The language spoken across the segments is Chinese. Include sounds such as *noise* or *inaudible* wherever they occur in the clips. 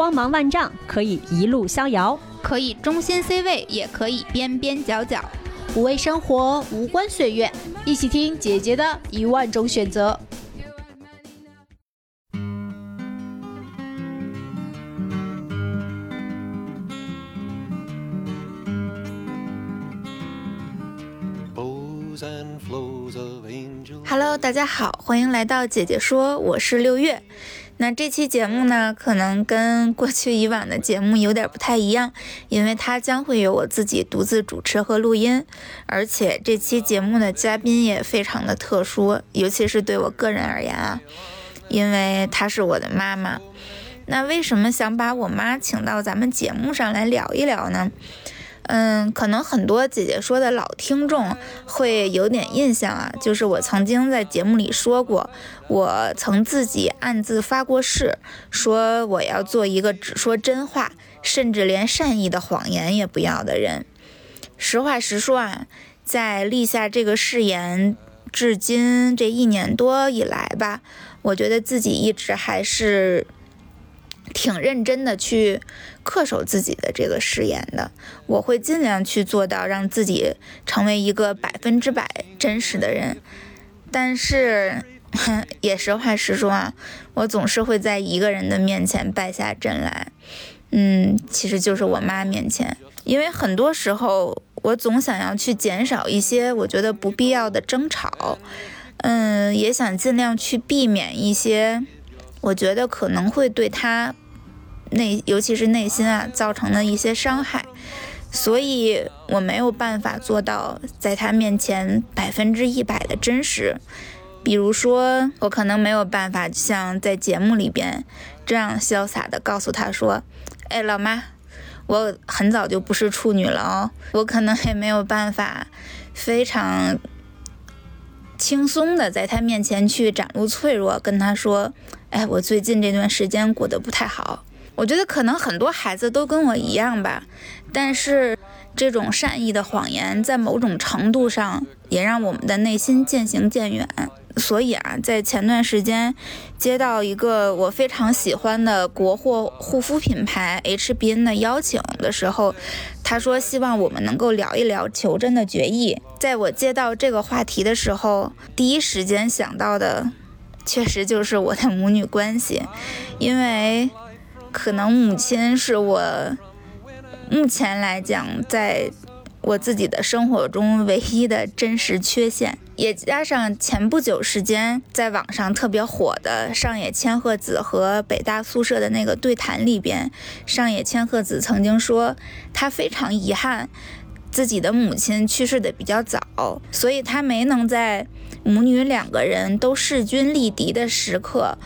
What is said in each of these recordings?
以光芒万丈，可以一路逍遥，可以中心 C 位，也可以边边角角。无畏生活，无关岁月，一起听姐姐的一万种选择。Hello，大家好，欢迎来到姐姐说，我是六月。那这期节目呢，可能跟过去以往的节目有点不太一样，因为它将会由我自己独自主持和录音，而且这期节目的嘉宾也非常的特殊，尤其是对我个人而言啊，因为她是我的妈妈。那为什么想把我妈请到咱们节目上来聊一聊呢？嗯，可能很多姐姐说的老听众会有点印象啊，就是我曾经在节目里说过，我曾自己暗自发过誓，说我要做一个只说真话，甚至连善意的谎言也不要的人。实话实说啊，在立下这个誓言至今这一年多以来吧，我觉得自己一直还是。挺认真的去恪守自己的这个誓言的，我会尽量去做到让自己成为一个百分之百真实的人。但是，也实话实说啊，我总是会在一个人的面前败下阵来，嗯，其实就是我妈面前，因为很多时候我总想要去减少一些我觉得不必要的争吵，嗯，也想尽量去避免一些。我觉得可能会对他内，尤其是内心啊，造成的一些伤害，所以我没有办法做到在他面前百分之一百的真实。比如说，我可能没有办法像在节目里边这样潇洒的告诉他说：“哎，老妈，我很早就不是处女了哦。”我可能也没有办法非常轻松的在他面前去展露脆弱，跟他说。哎，我最近这段时间过得不太好。我觉得可能很多孩子都跟我一样吧，但是这种善意的谎言，在某种程度上也让我们的内心渐行渐远。所以啊，在前段时间接到一个我非常喜欢的国货护肤品牌 HBN 的邀请的时候，他说希望我们能够聊一聊求真的决议。在我接到这个话题的时候，第一时间想到的。确实就是我的母女关系，因为可能母亲是我目前来讲，在我自己的生活中唯一的真实缺陷，也加上前不久时间在网上特别火的上野千鹤子和北大宿舍的那个对谈里边，上野千鹤子曾经说，她非常遗憾。自己的母亲去世的比较早，所以她没能在母女两个人都势均力敌的时刻，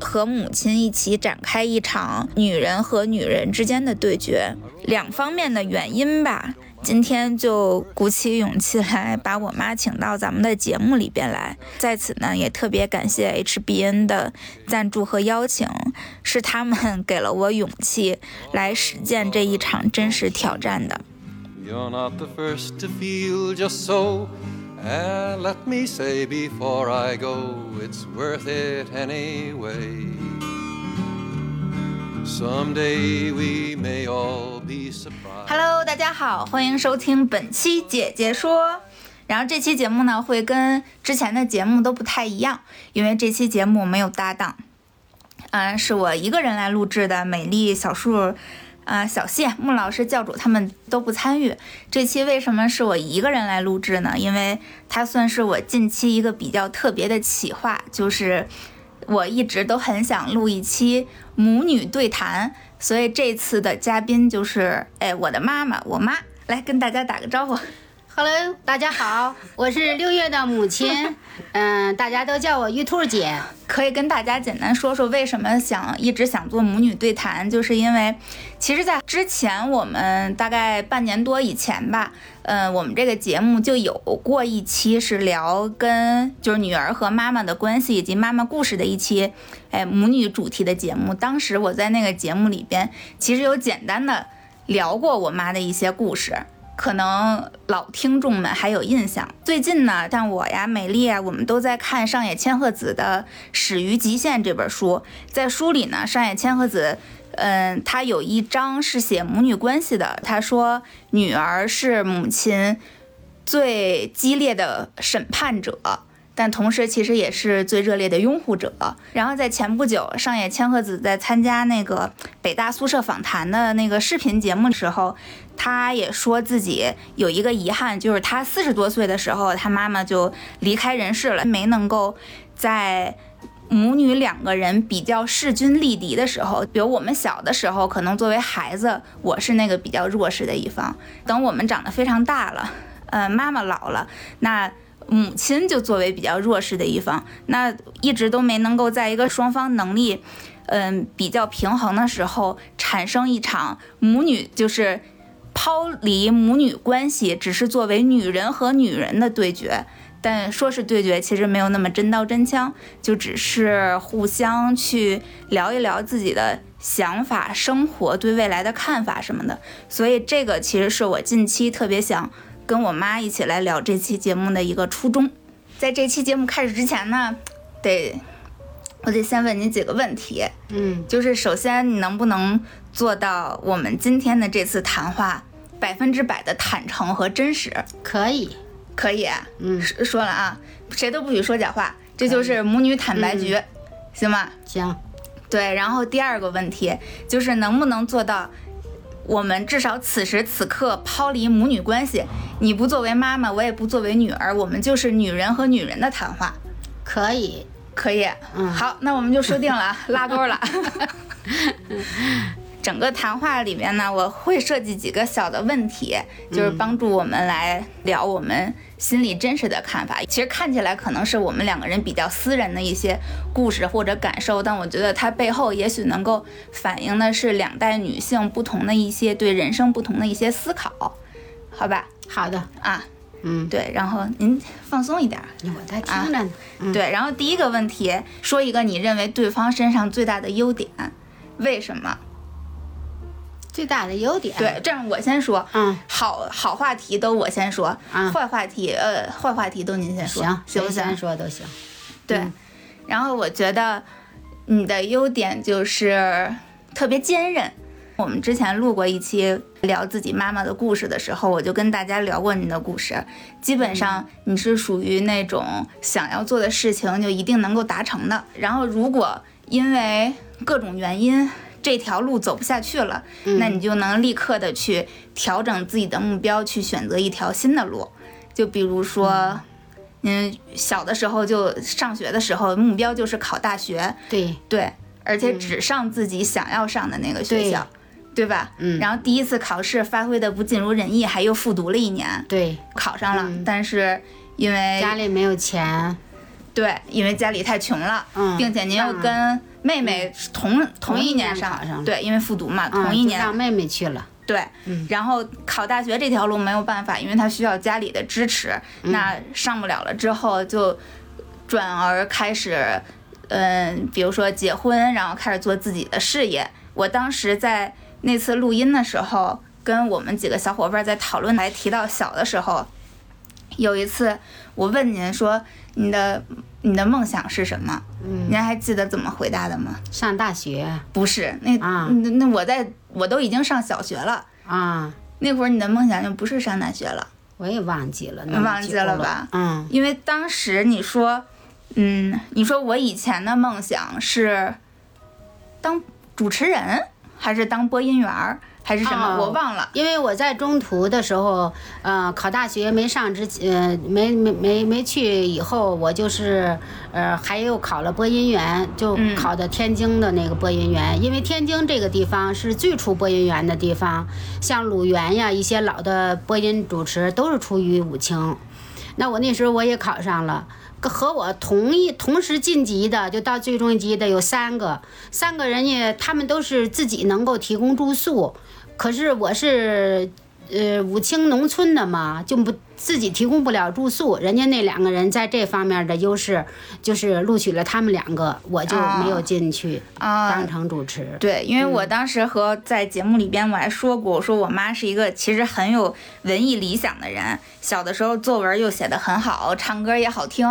和母亲一起展开一场女人和女人之间的对决。两方面的原因吧，今天就鼓起勇气来把我妈请到咱们的节目里边来。在此呢，也特别感谢 HBN 的赞助和邀请，是他们 *laughs* 给了我勇气来实践这一场真实挑战的。You're not the first to feel just so. And let me say before I go, it's worth it anyway. Someday we may all be surprised. Hello，大家好，欢迎收听本期姐姐说。然后这期节目呢，会跟之前的节目都不太一样，因为这期节目没有搭档，嗯，是我一个人来录制的。美丽小树。啊，小谢、穆老师、教主他们都不参与这期，为什么是我一个人来录制呢？因为它算是我近期一个比较特别的企划，就是我一直都很想录一期母女对谈，所以这次的嘉宾就是哎我的妈妈，我妈来跟大家打个招呼。Hello，大家好，我是六月的母亲，嗯，*laughs* 大家都叫我玉兔姐。可以跟大家简单说说为什么想一直想做母女对谈，就是因为，其实，在之前我们大概半年多以前吧，嗯，我们这个节目就有过一期是聊跟就是女儿和妈妈的关系以及妈妈故事的一期，哎，母女主题的节目。当时我在那个节目里边，其实有简单的聊过我妈的一些故事。可能老听众们还有印象。最近呢，像我呀、美丽啊，我们都在看上野千鹤子的《始于极限》这本书。在书里呢，上野千鹤子，嗯，她有一章是写母女关系的。她说，女儿是母亲最激烈的审判者。但同时，其实也是最热烈的拥护者。然后在前不久，上野千鹤子在参加那个北大宿舍访谈的那个视频节目的时候，她也说自己有一个遗憾，就是她四十多岁的时候，她妈妈就离开人世了，没能够在母女两个人比较势均力敌的时候，比如我们小的时候，可能作为孩子，我是那个比较弱势的一方。等我们长得非常大了，呃，妈妈老了，那。母亲就作为比较弱势的一方，那一直都没能够在一个双方能力，嗯，比较平衡的时候，产生一场母女就是抛离母女关系，只是作为女人和女人的对决。但说是对决，其实没有那么真刀真枪，就只是互相去聊一聊自己的想法、生活、对未来的看法什么的。所以这个其实是我近期特别想。跟我妈一起来聊这期节目的一个初衷，在这期节目开始之前呢，得我得先问你几个问题，嗯，就是首先你能不能做到我们今天的这次谈话百分之百的坦诚和真实？可以，可以，嗯，说了啊，谁都不许说假话，这就是母女坦白局，行吗？行，对，然后第二个问题就是能不能做到？我们至少此时此刻抛离母女关系，你不作为妈妈，我也不作为女儿，我们就是女人和女人的谈话，可以，可以，嗯，好，那我们就说定了，*laughs* 拉钩了。*laughs* 整个谈话里面呢，我会设计几个小的问题，就是帮助我们来聊我们心里真实的看法。其实看起来可能是我们两个人比较私人的一些故事或者感受，但我觉得它背后也许能够反映的是两代女性不同的一些对人生不同的一些思考，好吧？好的啊，嗯，对，然后您放松一点，我在听着呢。对，然后第一个问题，说一个你认为对方身上最大的优点，为什么？最大的优点，对，这样我先说，嗯，好好话题都我先说，嗯，坏话题，呃，坏话题都您先说，行，行不行？先说都行。对，然后我觉得你的优点就是特别坚韧。我们之前录过一期聊自己妈妈的故事的时候，我就跟大家聊过你的故事。基本上你是属于那种想要做的事情就一定能够达成的。然后如果因为各种原因，这条路走不下去了，那你就能立刻的去调整自己的目标，去选择一条新的路。就比如说，嗯，小的时候就上学的时候，目标就是考大学，对。对，而且只上自己想要上的那个学校，对。吧？嗯。然后第一次考试发挥的不尽如人意，还又复读了一年，对，考上了，但是因为家里没有钱，对，因为家里太穷了，嗯，并且您又跟。妹妹同同一年上，对，因为复读嘛，同一年让妹妹去了，对，然后考大学这条路没有办法，因为她需要家里的支持，那上不了了之后就转而开始，嗯，比如说结婚，然后开始做自己的事业。我当时在那次录音的时候，跟我们几个小伙伴在讨论，还提到小的时候，有一次我问您说你的。你的梦想是什么？嗯，您还记得怎么回答的吗？上大学？不是，那啊，那那我在我都已经上小学了啊。那会儿你的梦想就不是上大学了。我也忘记了，忘记了吧？嗯，因为当时你说，嗯，你说我以前的梦想是当主持人，还是当播音员儿？还是什么？我忘了，因为我在中途的时候，呃，考大学没上之前，呃，没没没没去以后，我就是，呃，还又考了播音员，就考的天津的那个播音员。因为天津这个地方是最出播音员的地方，像鲁源呀，一些老的播音主持都是出于武清。那我那时候我也考上了。和我同一同时晋级的，就到最终级的有三个，三个人呢他们都是自己能够提供住宿，可是我是，呃，武清农村的嘛，就不自己提供不了住宿，人家那两个人在这方面的优势，就是录取了他们两个，我就没有进去啊当成主持。对，因为我当时和在节目里边我还说过，我说我妈是一个其实很有文艺理想的人，小的时候作文又写得很好，唱歌也好听，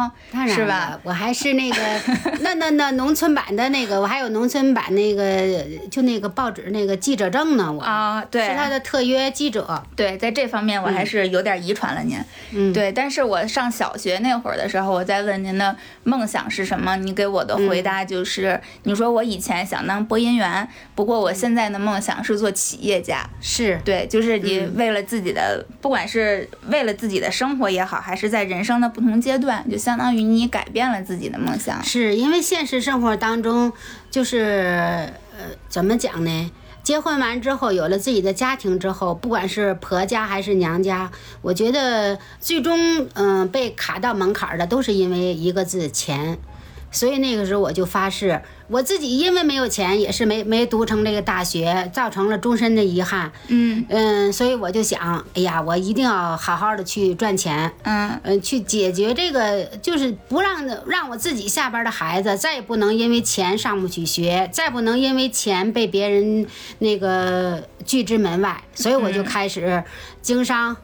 是吧？我还是那个 *laughs* 那那那农村版的那个，我还有农村版那个就那个报纸那个记者证呢，我、啊，对，是他的特约记者。对，在这方面我还是有点遗传了您。嗯，对，但是我上小学那会儿的时候，我在问您的梦想是什么，你给我的回答就是，你说我以前想当播音员，不过我现在的梦想是做企业家。是对，就是你为了自己的，不管是为了自己的生活也好，还是在人生的不同阶段，就相当于你改变了自己的梦想。是因为现实生活当中，就是呃，怎么讲呢？结婚完之后，有了自己的家庭之后，不管是婆家还是娘家，我觉得最终嗯、被卡到门槛的都是因为一个字钱。所以那个时候我就发誓，我自己因为没有钱，也是没没读成这个大学，造成了终身的遗憾。嗯嗯，所以我就想，哎呀，我一定要好好的去赚钱，嗯嗯，去解决这个，就是不让让我自己下边的孩子再也不能因为钱上不去学，再不能因为钱被别人那个拒之门外，所以我就开始经商，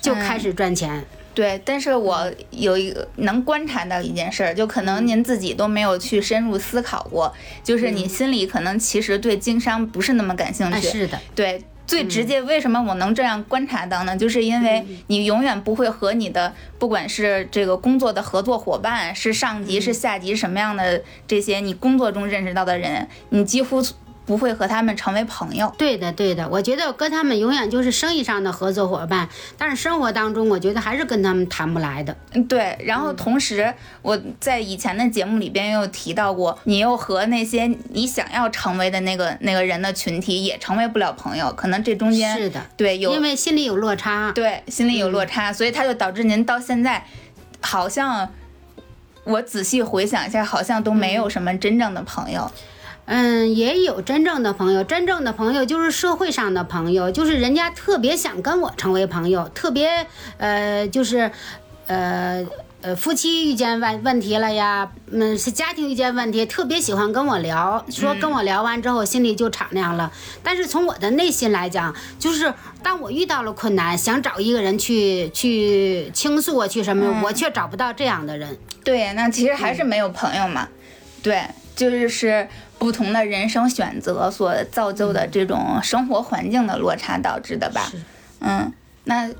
就开始赚钱。对，但是我有一个能观察到一件事儿，就可能您自己都没有去深入思考过，就是你心里可能其实对经商不是那么感兴哎，趣。是的，对，最直接，为什么我能这样观察到呢？就是因为你永远不会和你的不管是这个工作的合作伙伴，是上级是下级什么样的这些你工作中认识到的人，你几乎不会和他们成为朋友。对的，对的，我觉得跟他们永远就是生意上的合作伙伴，但是生活当中，我觉得还是跟他们谈不来的。嗯，对。然后同时，我在以前的节目里边又提到过，你又和那些你想要成为的那个那个人的群体也成为不了朋友，可能这中间是的，对有因为心里有落差。对，心里有落差，所以他就导致您到现在好像，我仔细回想一下，好像都没有什么真正的朋友。嗯，也有真正的朋友，真正的朋友就是社会上的朋友，就是人家特别想跟我成为朋友，特别呃，就是呃呃，夫妻遇见问问题了呀，嗯，是家庭遇见问题，特别喜欢跟我聊，说跟我聊完之后心里就敞亮了。但是从我的内心来讲，就是当我遇到了困难，想找一个人去去倾诉啊，去什么，我却找不到这样的人。对，那其实还是没有朋友嘛。对，就是不同的人生选择所造就的这种生活环境的落差导致的吧。嗯，那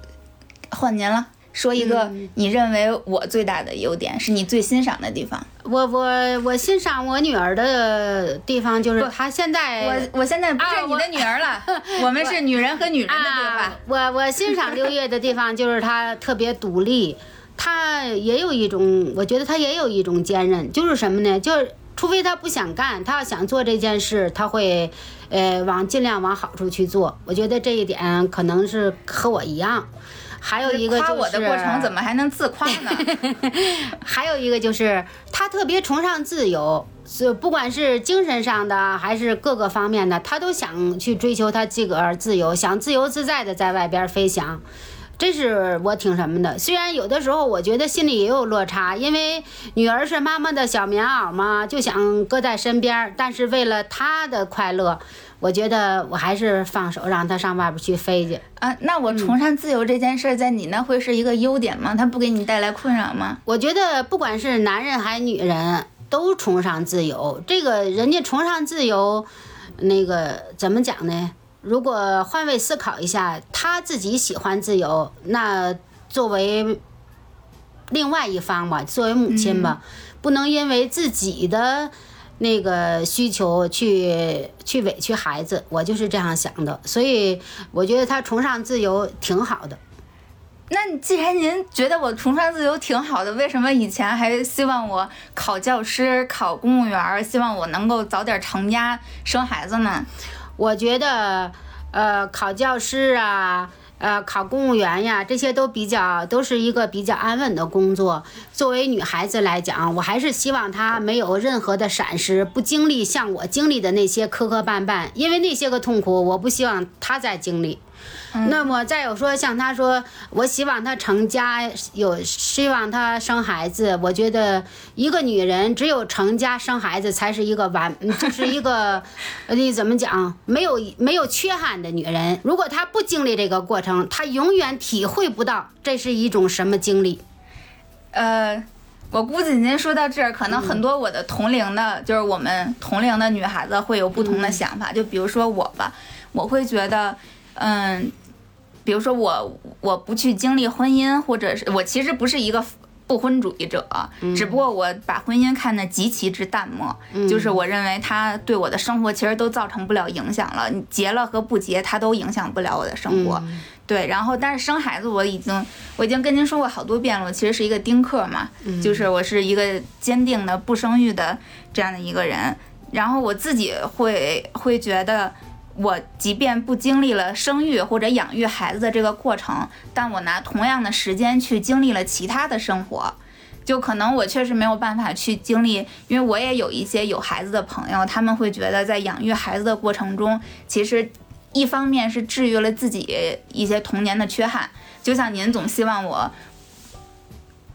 换您了。说一个你认为我最大的优点，是你最欣赏的地方。我我我欣赏我女儿的地方就是她现在我我现在不是你的女儿了，我们是女人和女人的对话。啊，我我欣赏六月的地方就是她特别独立，她也有一种，我觉得她也有一种坚韧，就是什么呢？就是除非他不想干，他要想做这件事，他会，呃，往尽量往好处去做。我觉得这一点可能是和我一样。还有一个就是夸我的过程怎么还能自夸呢？*laughs* 还有一个就是他特别崇尚自由，是不管是精神上的还是各个方面的，他都想去追求他自个儿自由，想自由自在的在外边飞翔。这是我挺什么的，虽然有的时候我觉得心里也有落差，因为女儿是妈妈的小棉袄嘛，就想搁在身边儿，但是为了她的快乐，我觉得我还是放手让她上外边去飞去。啊，那我崇尚自由这件事儿，在你那会是一个优点吗？它不给你带来困扰吗？我觉得不管是男人还是女人，都崇尚自由。这个人家崇尚自由，那个怎么讲呢？如果换位思考一下，他自己喜欢自由，那作为另外一方吧，作为母亲吧，不能因为自己的那个需求去去委屈孩子。我就是这样想的，所以我觉得他崇尚自由挺好的。那既然您觉得我崇尚自由挺好的，为什么以前还希望我考教师、考公务员儿，希望我能够早点成家生孩子呢？我觉得，呃，考教师啊，呃，考公务员呀，这些都比较都是一个比较安稳的工作。作为女孩子来讲，我还是希望她没有任何的闪失，不经历像我经历的那些磕磕绊绊，因为那些个痛苦，我不希望她再经历。那么再有说，像他说，我希望他成家，有希望他生孩子。我觉得一个女人只有成家生孩子，才是一个完，*laughs* 就是一个，你怎么讲，没有没有缺憾的女人。如果她不经历这个过程，她永远体会不到这是一种什么经历。呃，我估计您说到这儿，可能很多我的同龄的，就是我们同龄的女孩子会有不同的想法。就比如说我吧，我会觉得，嗯。比如说我我不去经历婚姻，或者是我其实不是一个不婚主义者，只不过我把婚姻看得极其之淡漠，就是我认为它对我的生活其实都造成不了影响了，你结了和不结它都影响不了我的生活。对，然后但是生孩子我已经我已经跟您说过好多遍了，我其实是一个丁克嘛，就是我是一个坚定的不生育的这样的一个人，然后我自己会会觉得。我即便不经历了生育或者养育孩子的这个过程，但我拿同样的时间去经历了其他的生活，就可能我确实没有办法去经历，因为我也有一些有孩子的朋友，他们会觉得在养育孩子的过程中，其实一方面是治愈了自己一些童年的缺憾，就像您总希望我。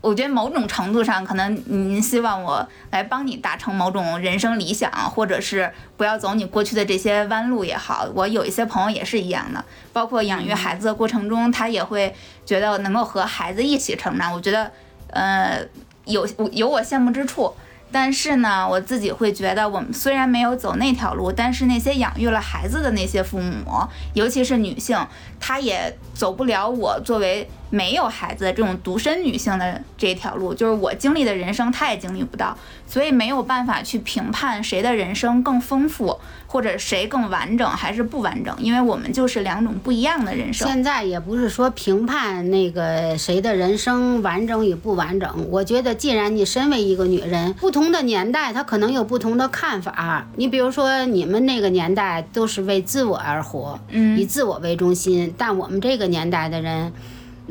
我觉得某种程度上，可能您希望我来帮你达成某种人生理想，或者是不要走你过去的这些弯路也好。我有一些朋友也是一样的，包括养育孩子的过程中，他也会觉得能够和孩子一起成长。我觉得，呃，有有我羡慕之处。但是呢，我自己会觉得，我们虽然没有走那条路，但是那些养育了孩子的那些父母，尤其是女性，她也走不了我作为没有孩子的这种独身女性的这条路。就是我经历的人生，她也经历不到，所以没有办法去评判谁的人生更丰富。或者谁更完整还是不完整？因为我们就是两种不一样的人生。现在也不是说评判那个谁的人生完整与不完整。我觉得，既然你身为一个女人，不同的年代她可能有不同的看法。你比如说，你们那个年代都是为自我而活，嗯，以自我为中心。但我们这个年代的人，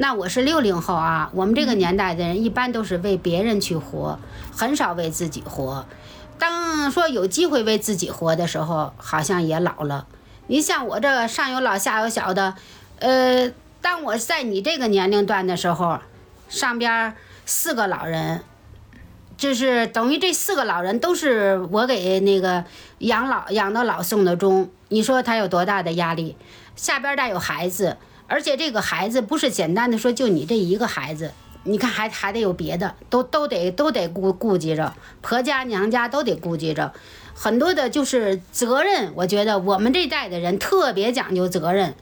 那我是六零后啊，我们这个年代的人一般都是为别人去活，很少为自己活。当说有机会为自己活的时候，好像也老了。你像我这上有老下有小的，呃，当我在你这个年龄段的时候，上边四个老人，就是等于这四个老人都是我给那个养老养到老送的终。你说他有多大的压力？下边带有孩子，而且这个孩子不是简单的说就你这一个孩子。你看，还还得有别的，都都得都得顾顾及着，婆家娘家都得顾及着，很多的就是责任。我觉得我们这代的人特别讲究责任，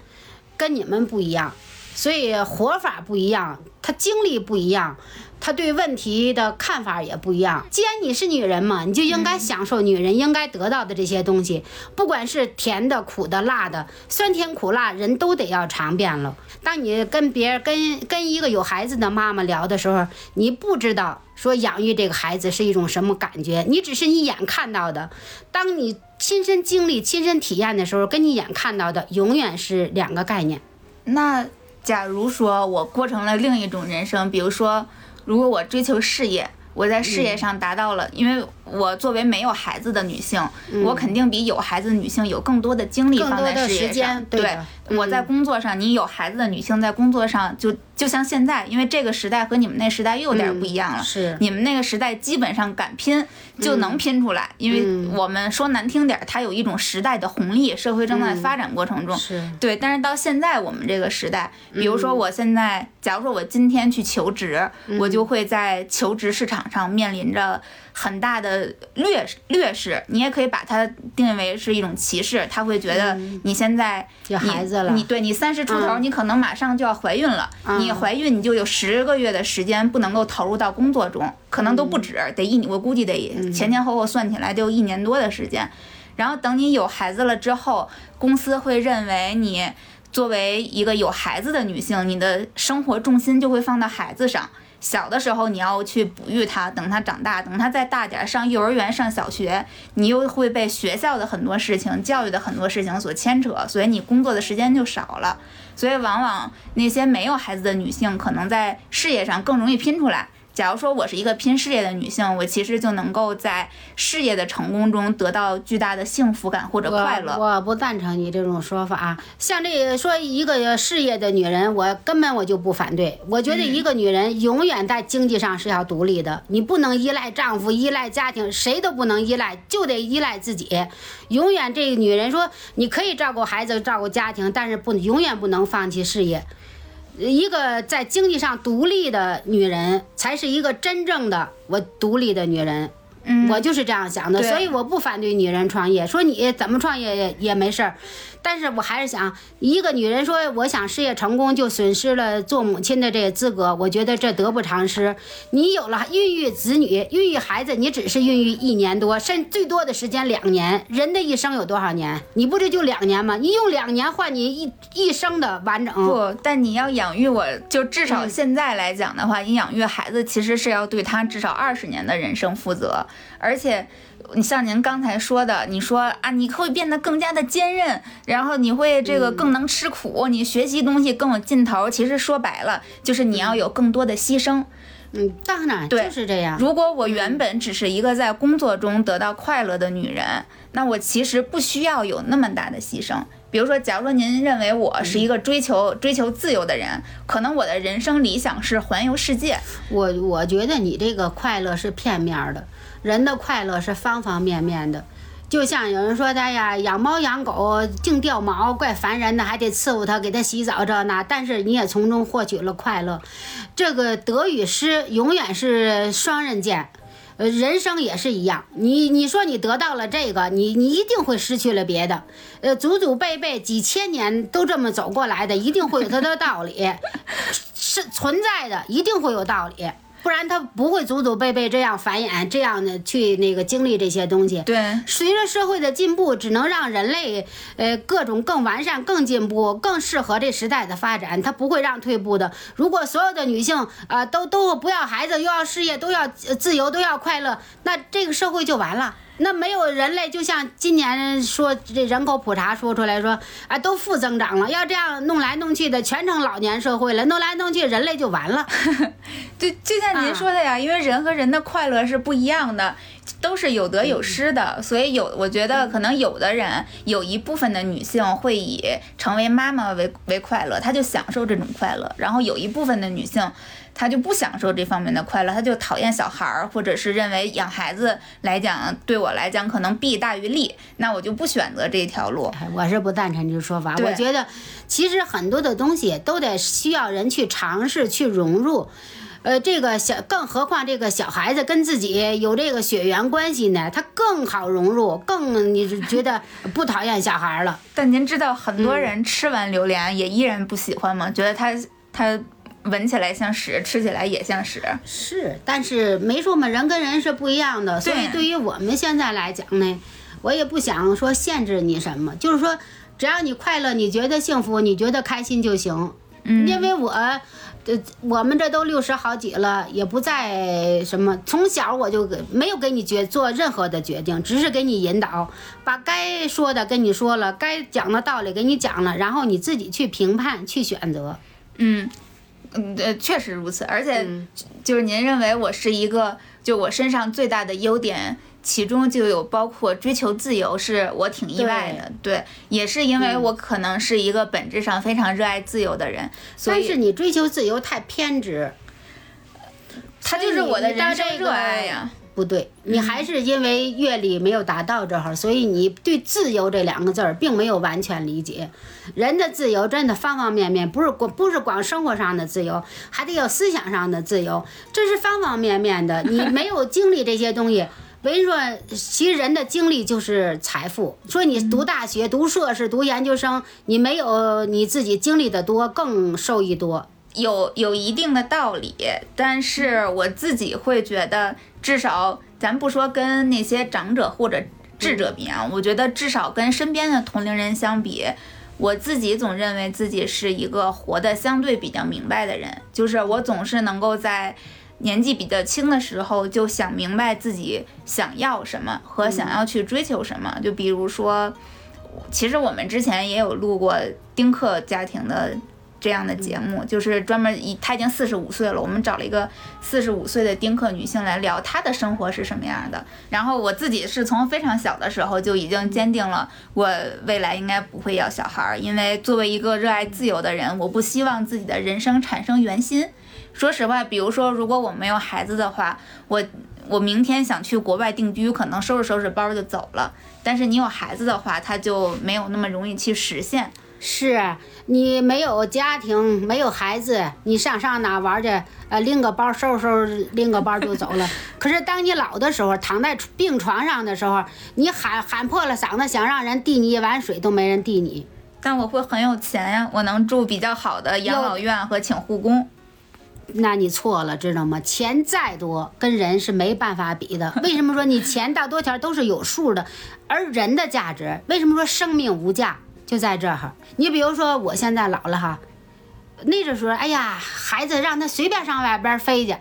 跟你们不一样，所以活法不一样，他经历不一样。他对问题的看法也不一样。既然你是女人嘛，你就应该享受女人应该得到的这些东西，不管是甜的、苦的、辣的，酸甜苦辣，人都得要尝遍了。当你跟别人、跟跟一个有孩子的妈妈聊的时候，你不知道说养育这个孩子是一种什么感觉，你只是一眼看到的。当你亲身经历、亲身体验的时候，跟你眼看到的永远是两个概念。那假如说我过成了另一种人生，比如说。如果我追求事业，我在事业上达到了，因为我作为没有孩子的女性，我肯定比有孩子的女性有更多的精力放在事业上。对，我在工作上，你有孩子的女性在工作上就。就像现在，因为这个时代和你们那时代又有点不一样了。是，你们那个时代基本上敢拼就能拼出来，因为我们说难听点，它有一种时代的红利，社会正在发展过程中。是，对。但是到现在我们这个时代，比如说我现在，假如说我今天去求职，我就会在求职市场上面临着。很大的劣劣势，你也可以把它定义为是一种歧视。他会觉得你现在有孩子了，你对你三十出头，你可能马上就要怀孕了。你怀孕，你就有十个月的时间不能够投入到工作中，可能都不止，得一我估计得前前后后算起来得有一年多的时间。然后等你有孩子了之后，公司会认为你作为一个有孩子的女性，你的生活重心就会放到孩子上。小的时候你要去哺育他，等他长大，等他再大点上幼儿园、上小学，你又会被学校的很多事情、教育的很多事情所牵扯，所以你工作的时间就少了。所以往往那些没有孩子的女性，可能在事业上更容易拼出来。假如说我是一个拼事业的女性，我其实就能够在事业的成功中得到巨大的幸福感或者快乐。我不赞成你这种说法。像这说一个事业的女人，我根本我就不反对。我觉得一个女人永远在经济上是要独立的，你不能依赖丈夫、依赖家庭，谁都不能依赖，就得依赖自己。永远这个女人说，你可以照顾孩子、照顾家庭，但是不永远不能放弃事业。一个在经济上独立的女人，才是一个真正的我独立的女人。嗯，我就是这样想的，所以我不反对女人创业。说你怎么创业也也没事儿。但是我还是想，一个女人说我想事业成功，就损失了做母亲的这个资格，我觉得这得不偿失。你有了孕育子女、孕育孩子，你只是孕育一年多，甚最多的时间两年。人的一生有多少年？你不这就两年吗？你用两年换你一一生的完整。不，但你要养育我，就至少现在来讲的话，你养育孩子其实是要对他至少二十年的人生负责，而且。你像您刚才说的，你说啊，你会变得更加的坚韧，然后你会这个更能吃苦，你学习东西更有劲头。其实说白了，就是你要有更多的牺牲。嗯，当然，对，就是这样。如果我原本只是一个在工作中得到快乐的女人，那我其实不需要有那么大的牺牲。比如说，假如说您认为我是一个追求追求自由的人，可能我的人生理想是环游世界。我我觉得你这个快乐是片面的。人的快乐是方方面面的，就像有人说的呀，养猫养狗净掉毛，怪烦人的，还得伺候它，给它洗澡这那。但是你也从中获取了快乐，这个得与失永远是双刃剑。呃，人生也是一样，你你说你得到了这个，你你一定会失去了别的。呃，祖祖辈辈几千年都这么走过来的，一定会有它的道理，是存在的，一定会有道理。不然他不会祖祖辈辈这样繁衍，这样的去那个经历这些东西。对，随着社会的进步，只能让人类呃各种更完善、更进步、更适合这时代的发展，他不会让退步的。如果所有的女性啊都都不要孩子，又要事业，都要自由，都要快乐，那这个社会就完了。那没有人类，就像今年说这人口普查说出来说，啊，都负增长了。要这样弄来弄去的，全成老年社会了，弄来弄去，人类就完了。*laughs* 就就像您说的呀，因为人和人的快乐是不一样的，都是有得有失的。所以有，我觉得可能有的人有一部分的女性会以成为妈妈为为快乐，她就享受这种快乐。然后有一部分的女性。他就不享受这方面的快乐，他就讨厌小孩儿，或者是认为养孩子来讲，对我来讲可能弊大于利，那我就不选择这条路。我是不赞成这个说法。我觉得，其实很多的东西都得需要人去尝试去融入。呃，这个小，更何况这个小孩子跟自己有这个血缘关系呢，他更好融入，更你觉得不讨厌小孩了。但您知道，很多人吃完榴莲也依然不喜欢吗？觉得他他。闻起来像屎，吃起来也像屎。是，但是没说嘛，人跟人是不一样的。所以对于我们现在来讲呢，我也不想说限制你什么，就是说，只要你快乐，你觉得幸福，你觉得开心就行。嗯。因为我，呃，我们这都六十好几了，也不再什么。从小我就没有给你决做任何的决定，只是给你引导，把该说的跟你说了，该讲的道理给你讲了，然后你自己去评判，去选择。嗯。嗯，呃，确实如此，而且就是您认为我是一个，就我身上最大的优点，其中就有包括追求自由，是我挺意外的，对，也是因为我可能是一个本质上非常热爱自由的人，但是你追求自由太偏执，他就是我的人生热爱呀。不对，你还是因为阅历没有达到这儿，所以你对自由这两个字儿并没有完全理解。人的自由真的方方面面，不是光不是光生活上的自由，还得有思想上的自由，*laughs* 这是方方面面的。你没有经历这些东西，为说其实人的经历就是财富。说你读大学、读硕士、读研究生，你没有你自己经历的多，更受益多。有有一定的道理，但是我自己会觉得，至少咱不说跟那些长者或者智者比啊，我觉得至少跟身边的同龄人相比，我自己总认为自己是一个活得相对比较明白的人，就是我总是能够在年纪比较轻的时候就想明白自己想要什么和想要去追求什么，就比如说，其实我们之前也有录过丁克家庭的。这样的节目，就是专门以她已经四十五岁了，我们找了一个四十五岁的丁克女性来聊她的生活是什么样的。然后我自己是从非常小的时候就已经坚定了，我未来应该不会要小孩儿，因为作为一个热爱自由的人，我不希望自己的人生产生原心。说实话，比如说如果我没有孩子的话，我我明天想去国外定居，可能收拾收拾包就走了。但是你有孩子的话，他就没有那么容易去实现。是你没有家庭，没有孩子，你上上哪玩去？呃，拎个包，收拾收拾，拎个包就走了。*laughs* 可是当你老的时候，躺在病床上的时候，你喊喊破了嗓子，想让人递你一碗水，都没人递你。但我会很有钱呀，我能住比较好的养老院和请护工。那你错了，知道吗？钱再多，跟人是没办法比的。为什么说你钱大多钱都是有数的？而人的价值，为什么说生命无价？就在这儿。你比如说，我现在老了哈，那个时候，哎呀，孩子让他随便上外边飞去，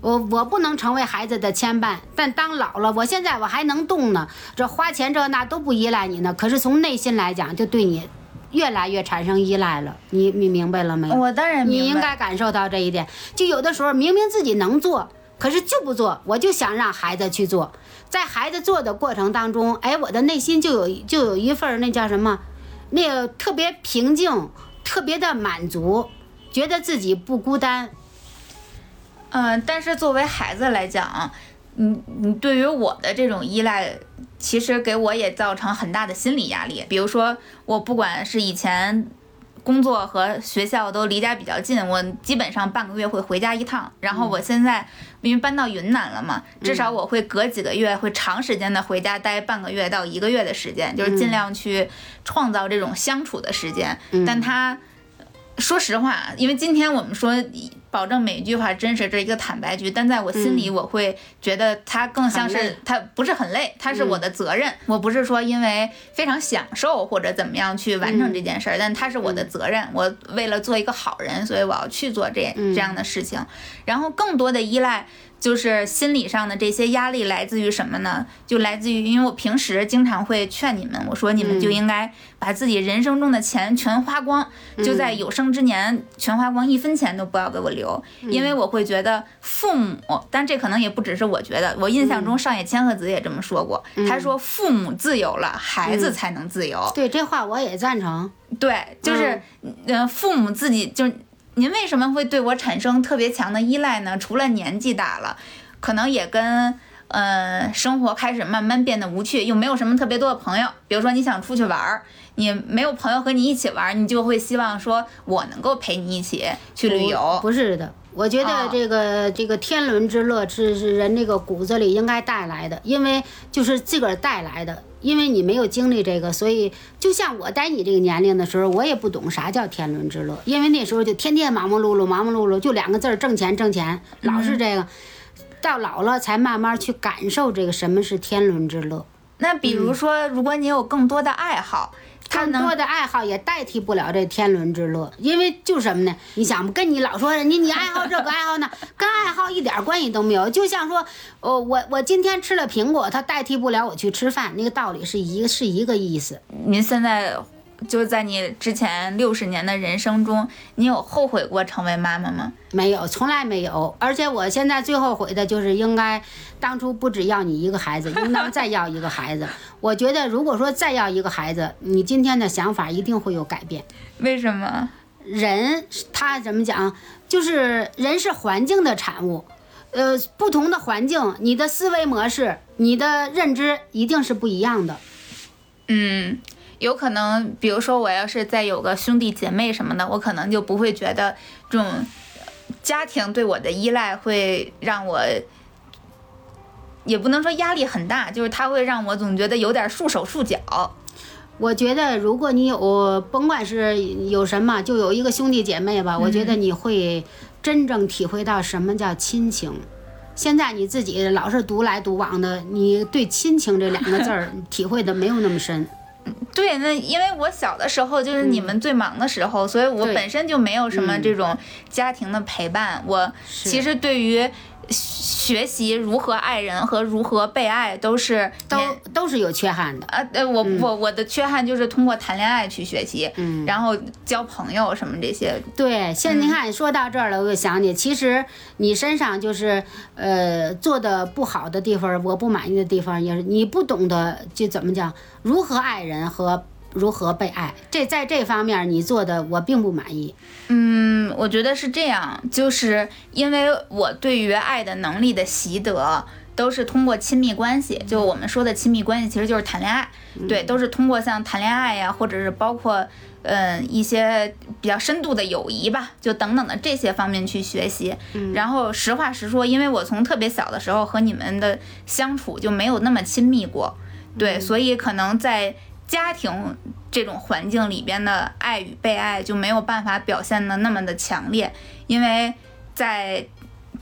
我我不能成为孩子的牵绊。但当老了，我现在我还能动呢，这花钱这那都不依赖你呢。可是从内心来讲，就对你。越来越产生依赖了，你你明白了没有？我当然明白。你应该感受到这一点。就有的时候明明自己能做，可是就不做，我就想让孩子去做。在孩子做的过程当中，哎，我的内心就有就有一份那叫什么，那个特别平静，特别的满足，觉得自己不孤单。嗯，但是作为孩子来讲。你你对于我的这种依赖，其实给我也造成很大的心理压力。比如说，我不管是以前工作和学校都离家比较近，我基本上半个月会回家一趟。然后我现在因为搬到云南了嘛，至少我会隔几个月会长时间的回家待半个月到一个月的时间，就是尽量去创造这种相处的时间。但他说实话，因为今天我们说。保证每一句话真实，这是一个坦白局。但在我心里，我会觉得它更像是它不是很累，它是我的责任。我不是说因为非常享受或者怎么样去完成这件事儿，但它是我的责任。我为了做一个好人，所以我要去做这这样的事情。然后更多的依赖。就是心理上的这些压力来自于什么呢？就来自于，因为我平时经常会劝你们，我说你们就应该把自己人生中的钱全花光，就在有生之年全花光，一分钱都不要给我留，因为我会觉得父母，但这可能也不只是我觉得，我印象中上野千鹤子也这么说过，他说父母自由了，孩子才能自由。对这话我也赞成。对，就是，嗯，父母自己就。您为什么会对我产生特别强的依赖呢？除了年纪大了，可能也跟呃生活开始慢慢变得无趣，又没有什么特别多的朋友。比如说你想出去玩儿，你没有朋友和你一起玩，你就会希望说我能够陪你一起去旅游。不是的。我觉得这个这个天伦之乐是是人这个骨子里应该带来的，因为就是自个儿带来的，因为你没有经历这个，所以就像我在你这个年龄的时候，我也不懂啥叫天伦之乐，因为那时候就天天忙忙碌碌，忙忙碌碌，就两个字儿挣钱挣钱，老是这个，到老了才慢慢去感受这个什么是天伦之乐。那比如说，如果你有更多的爱好。更多的爱好也代替不了这天伦之乐，因为就什么呢？你想跟你老说人家你爱好这个爱好那，*laughs* 跟爱好一点关系都没有。就像说，哦，我我今天吃了苹果，它代替不了我去吃饭，那个道理是一个是一个意思。您现在。就在你之前六十年的人生中，你有后悔过成为妈妈吗？没有，从来没有。而且我现在最后悔的就是应该当初不只要你一个孩子，应当再要一个孩子。*laughs* 我觉得如果说再要一个孩子，你今天的想法一定会有改变。为什么？人他怎么讲？就是人是环境的产物，呃，不同的环境，你的思维模式、你的认知一定是不一样的。嗯。有可能，比如说我要是再有个兄弟姐妹什么的，我可能就不会觉得这种家庭对我的依赖会让我，也不能说压力很大，就是他会让我总觉得有点束手束脚。我觉得如果你有，甭管是有什么，就有一个兄弟姐妹吧，我觉得你会真正体会到什么叫亲情。现在你自己老是独来独往的，你对亲情这两个字儿 *laughs* 体会的没有那么深。对，那因为我小的时候就是你们最忙的时候，所以我本身就没有什么这种家庭的陪伴。我其实对于学习如何爱人和如何被爱，都是都都是有缺憾的。呃，呃，我我我的缺憾就是通过谈恋爱去学习，嗯，然后交朋友什么这些。对，现在你看说到这儿了，我就想起，其实你身上就是呃做的不好的地方，我不满意的地方，也是你不懂得就怎么讲如何爱人和。如何被爱？这在这方面你做的我并不满意。嗯，我觉得是这样，就是因为我对于爱的能力的习得都是通过亲密关系，就我们说的亲密关系其实就是谈恋爱，对，都是通过像谈恋爱呀，或者是包括嗯一些比较深度的友谊吧，就等等的这些方面去学习。然后实话实说，因为我从特别小的时候和你们的相处就没有那么亲密过，对，所以可能在。家庭这种环境里边的爱与被爱就没有办法表现的那么的强烈，因为在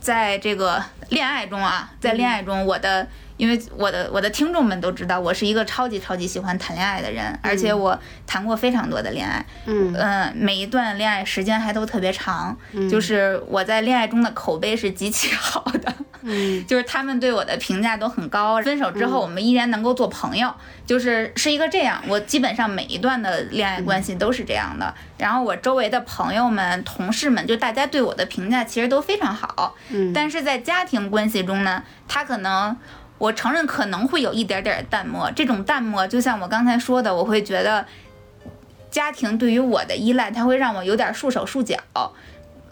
在这个恋爱中啊，在恋爱中，我的。因为我的我的听众们都知道，我是一个超级超级喜欢谈恋爱的人，而且我谈过非常多的恋爱，嗯每一段恋爱时间还都特别长，就是我在恋爱中的口碑是极其好的，嗯，*laughs* 就是他们对我的评价都很高。分手之后，我们依然能够做朋友，就是是一个这样。我基本上每一段的恋爱关系都是这样的。然后我周围的朋友们、同事们，就大家对我的评价其实都非常好，嗯，但是在家庭关系中呢，他可能。我承认可能会有一点点淡漠，这种淡漠就像我刚才说的，我会觉得家庭对于我的依赖，它会让我有点束手束脚。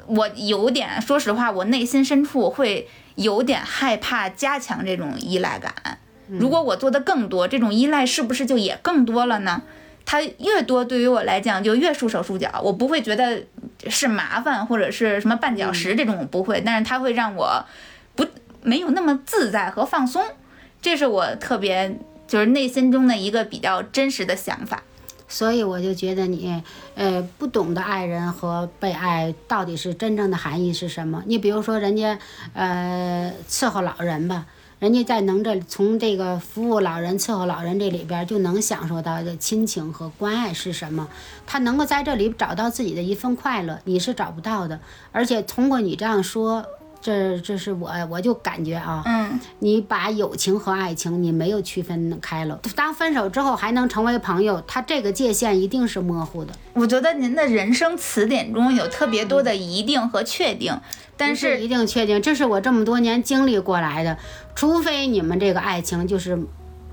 我有点，说实话，我内心深处会有点害怕加强这种依赖感。如果我做的更多，这种依赖是不是就也更多了呢？它越多，对于我来讲就越束手束脚。我不会觉得是麻烦或者是什么绊脚石这种，我不会，但是它会让我不。没有那么自在和放松，这是我特别就是内心中的一个比较真实的想法。所以我就觉得你，呃，不懂得爱人和被爱到底是真正的含义是什么？你比如说人家，呃，伺候老人吧，人家在能这从这个服务老人、伺候老人这里边就能享受到的亲情和关爱是什么？他能够在这里找到自己的一份快乐，你是找不到的。而且通过你这样说。这这是我，我就感觉啊，嗯，你把友情和爱情你没有区分开了。当分手之后还能成为朋友，他这个界限一定是模糊的。我觉得您的人生词典中有特别多的一定和确定，但是一定确定，这是我这么多年经历过来的。除非你们这个爱情就是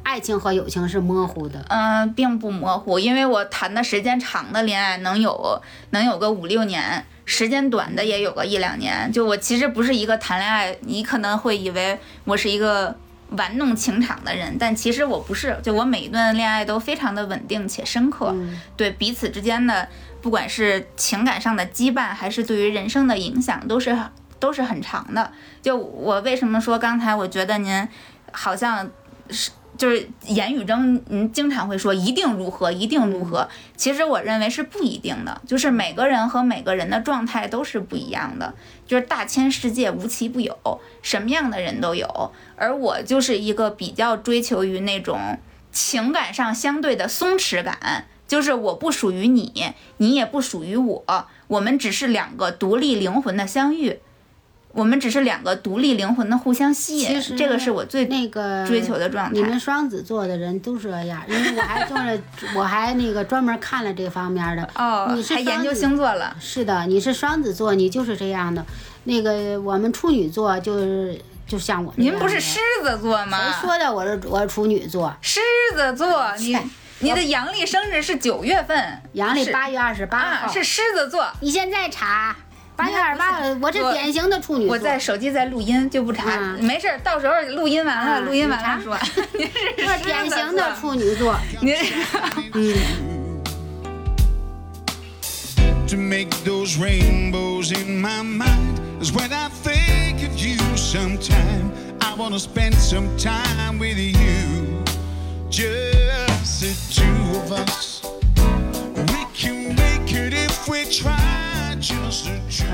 爱情和友情是模糊的，嗯，并不模糊，因为我谈的时间长的恋爱能有能有个五六年。时间短的也有个一两年，就我其实不是一个谈恋爱，你可能会以为我是一个玩弄情场的人，但其实我不是，就我每一段恋爱都非常的稳定且深刻，对彼此之间的不管是情感上的羁绊，还是对于人生的影响，都是都是很长的。就我为什么说刚才我觉得您好像是。就是言语中，您经常会说一定如何，一定如何。其实我认为是不一定的，就是每个人和每个人的状态都是不一样的。就是大千世界无奇不有，什么样的人都有。而我就是一个比较追求于那种情感上相对的松弛感，就是我不属于你，你也不属于我，我们只是两个独立灵魂的相遇。我们只是两个独立灵魂的互相吸引，这个是我最那个追求的状态。你们双子座的人都这样，因为我还做了，*laughs* 我还那个专门看了这方面的。哦，你是还研究星座了？是的，你是双子座，你就是这样的。那个我们处女座就是就像我。您不是狮子座吗？谁说的？我是我是处女座。狮子座，*laughs* 你 *laughs* 你的阳历生日是九月份，阳历八月二十八号，是狮子座。你现在查。八月二十八，我这典型的处女座。我在手机在录音，就不查，没事到时候录音完了，录音完了说。您 *laughs* 是典型的处女座。*laughs* 您嗯。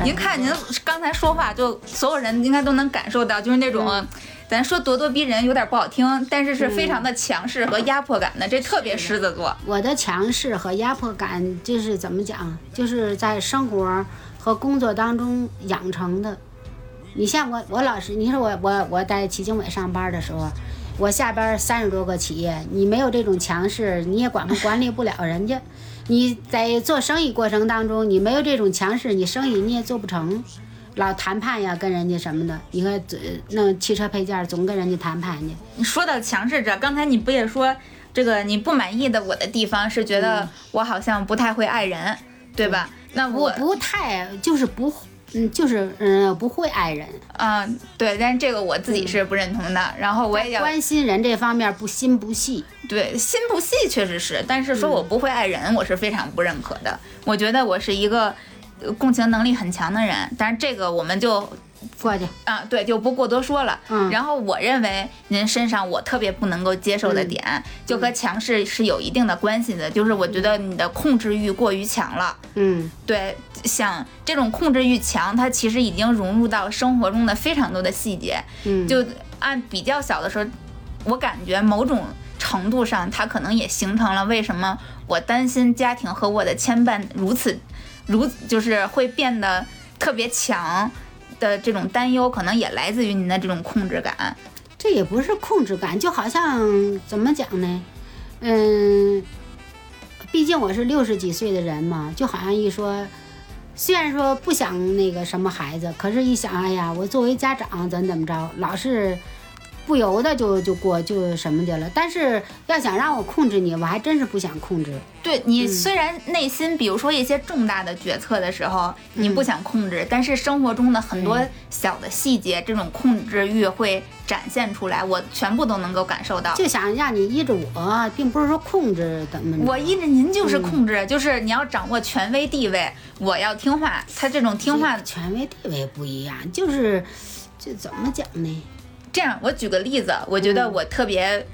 您看，您刚才说话，就所有人应该都能感受到，就是那种，咱说咄咄逼人有点不好听，但是是非常的强势和压迫感的，这特别狮子座。我的强势和压迫感就是怎么讲，就是在生活和工作当中养成的。你像我，我老是你说我我我在祁经纬上班的时候，我下边三十多个企业，你没有这种强势，你也管不管理不了人家。你在做生意过程当中，你没有这种强势，你生意你也做不成。老谈判呀，跟人家什么的，你看弄汽车配件总跟人家谈判去。你说到强势者，刚才你不也说这个你不满意的我的地方是觉得我好像不太会爱人，对吧？那我不太就是不。嗯，就是嗯，不会爱人，嗯，对，但是这个我自己是不认同的。然后我也关心人这方面不心不细，对，心不细确实是，但是说我不会爱人，我是非常不认可的。我觉得我是一个共情能力很强的人，但是这个我们就。过去啊，对，就不过多说了。嗯，然后我认为您身上我特别不能够接受的点，就和强势是有一定的关系的，就是我觉得你的控制欲过于强了。嗯，对，像这种控制欲强，它其实已经融入到生活中的非常多的细节。嗯，就按比较小的时候，我感觉某种程度上，它可能也形成了为什么我担心家庭和我的牵绊如此，如就是会变得特别强。的这种担忧可能也来自于您的这种控制感，这也不是控制感，就好像怎么讲呢？嗯，毕竟我是六十几岁的人嘛，就好像一说，虽然说不想那个什么孩子，可是一想，哎呀，我作为家长怎怎么着，老是。不由得就就过就什么去了，但是要想让我控制你，我还真是不想控制。对你虽然内心，比如说一些重大的决策的时候，你不想控制，但是生活中的很多小的细节，这种控制欲会展现出来，我全部都能够感受到。就想让你依着我，并不是说控制怎么。我依着您就是控制，就是你要掌握权威地位，我要听话。他这种听话，权威地位不一样，就是这怎么讲呢？这样，我举个例子，我觉得我特别，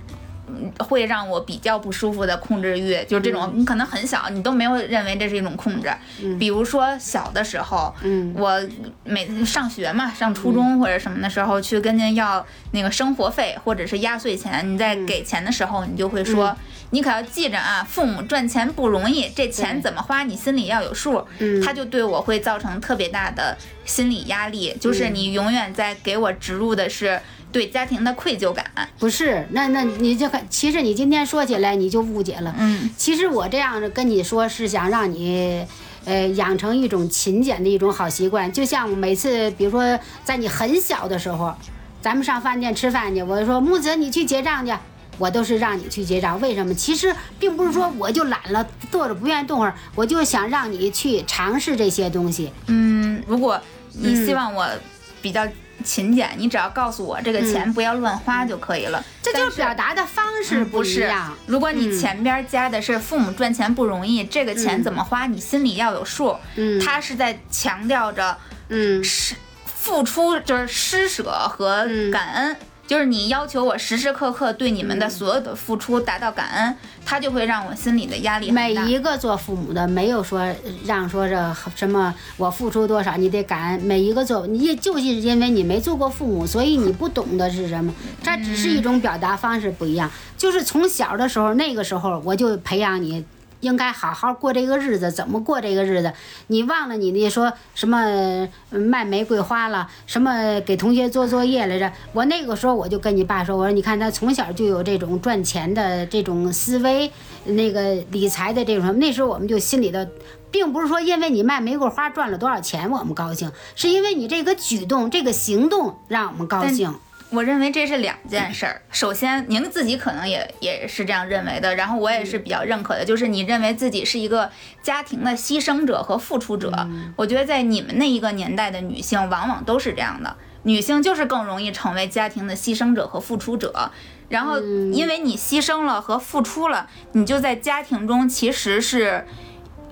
会让我比较不舒服的控制欲，就是这种，你可能很小，你都没有认为这是一种控制。比如说小的时候，我每次上学嘛，上初中或者什么的时候，去跟您要那个生活费或者是压岁钱，你在给钱的时候，你就会说，你可要记着啊，父母赚钱不容易，这钱怎么花，你心里要有数。他就对我会造成特别大的心理压力，就是你永远在给我植入的是。对家庭的愧疚感不是，那那你就很，其实你今天说起来你就误解了。嗯，其实我这样跟你说是想让你，呃，养成一种勤俭的一种好习惯。就像每次，比如说在你很小的时候，咱们上饭店吃饭去，我说木子你去结账去，我都是让你去结账。为什么？其实并不是说我就懒了，坐着不愿意动会儿，我就想让你去尝试这些东西。嗯，如果你希望我比较。勤俭，你只要告诉我这个钱不要乱花就可以了。这就是表达的方式不是。如果你前边加的是父母赚钱不容易，这个钱怎么花，你心里要有数。嗯，他是在强调着，嗯，是付出就是施舍和感恩。就是你要求我时时刻刻对你们的所有的付出达到感恩，他就会让我心里的压力每一个做父母的没有说让说这什么我付出多少你得感恩。每一个做你就是因为你没做过父母，所以你不懂的是什么。这只是一种表达方式不一样。就是从小的时候那个时候我就培养你。应该好好过这个日子，怎么过这个日子？你忘了你那说什么卖玫瑰花了，什么给同学做作业来着？我那个时候我就跟你爸说，我说你看他从小就有这种赚钱的这种思维，那个理财的这种。那时候我们就心里的，并不是说因为你卖玫瑰花赚了多少钱我们高兴，是因为你这个举动、这个行动让我们高兴。我认为这是两件事儿。*clears throat* 首先，您自己可能也也是这样认为的，然后我也是比较认可的，就是你认为自己是一个家庭的牺牲者和付出者。我觉得在你们那一个年代的女性，往往都是这样的，女性就是更容易成为家庭的牺牲者和付出者。然后，因为你牺牲了和付出了，你就在家庭中其实是。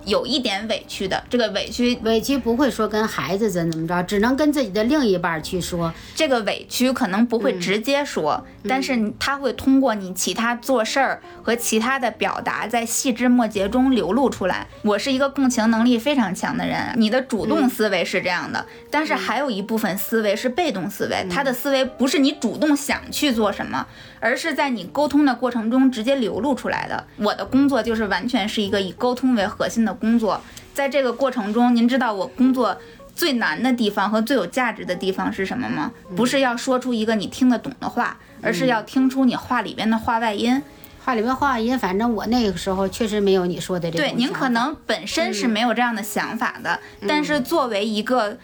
有一点委屈的，这个委屈委屈不会说跟孩子怎怎么着，只能跟自己的另一半去说。这个委屈可能不会直接说，但是他会通过你其他做事儿和其他的表达，在细枝末节中流露出来。我是一个共情能力非常强的人，你的主动思维是这样的，但是还有一部分思维是被动思维，他的思维不是你主动想去做什么。而是在你沟通的过程中直接流露出来的。我的工作就是完全是一个以沟通为核心的工作，在这个过程中，您知道我工作最难的地方和最有价值的地方是什么吗？不是要说出一个你听得懂的话，而是要听出你话里边的话外音。话里边话外音，反正我那个时候确实没有你说的这种对，您可能本身是没有这样的想法的，但是作为一个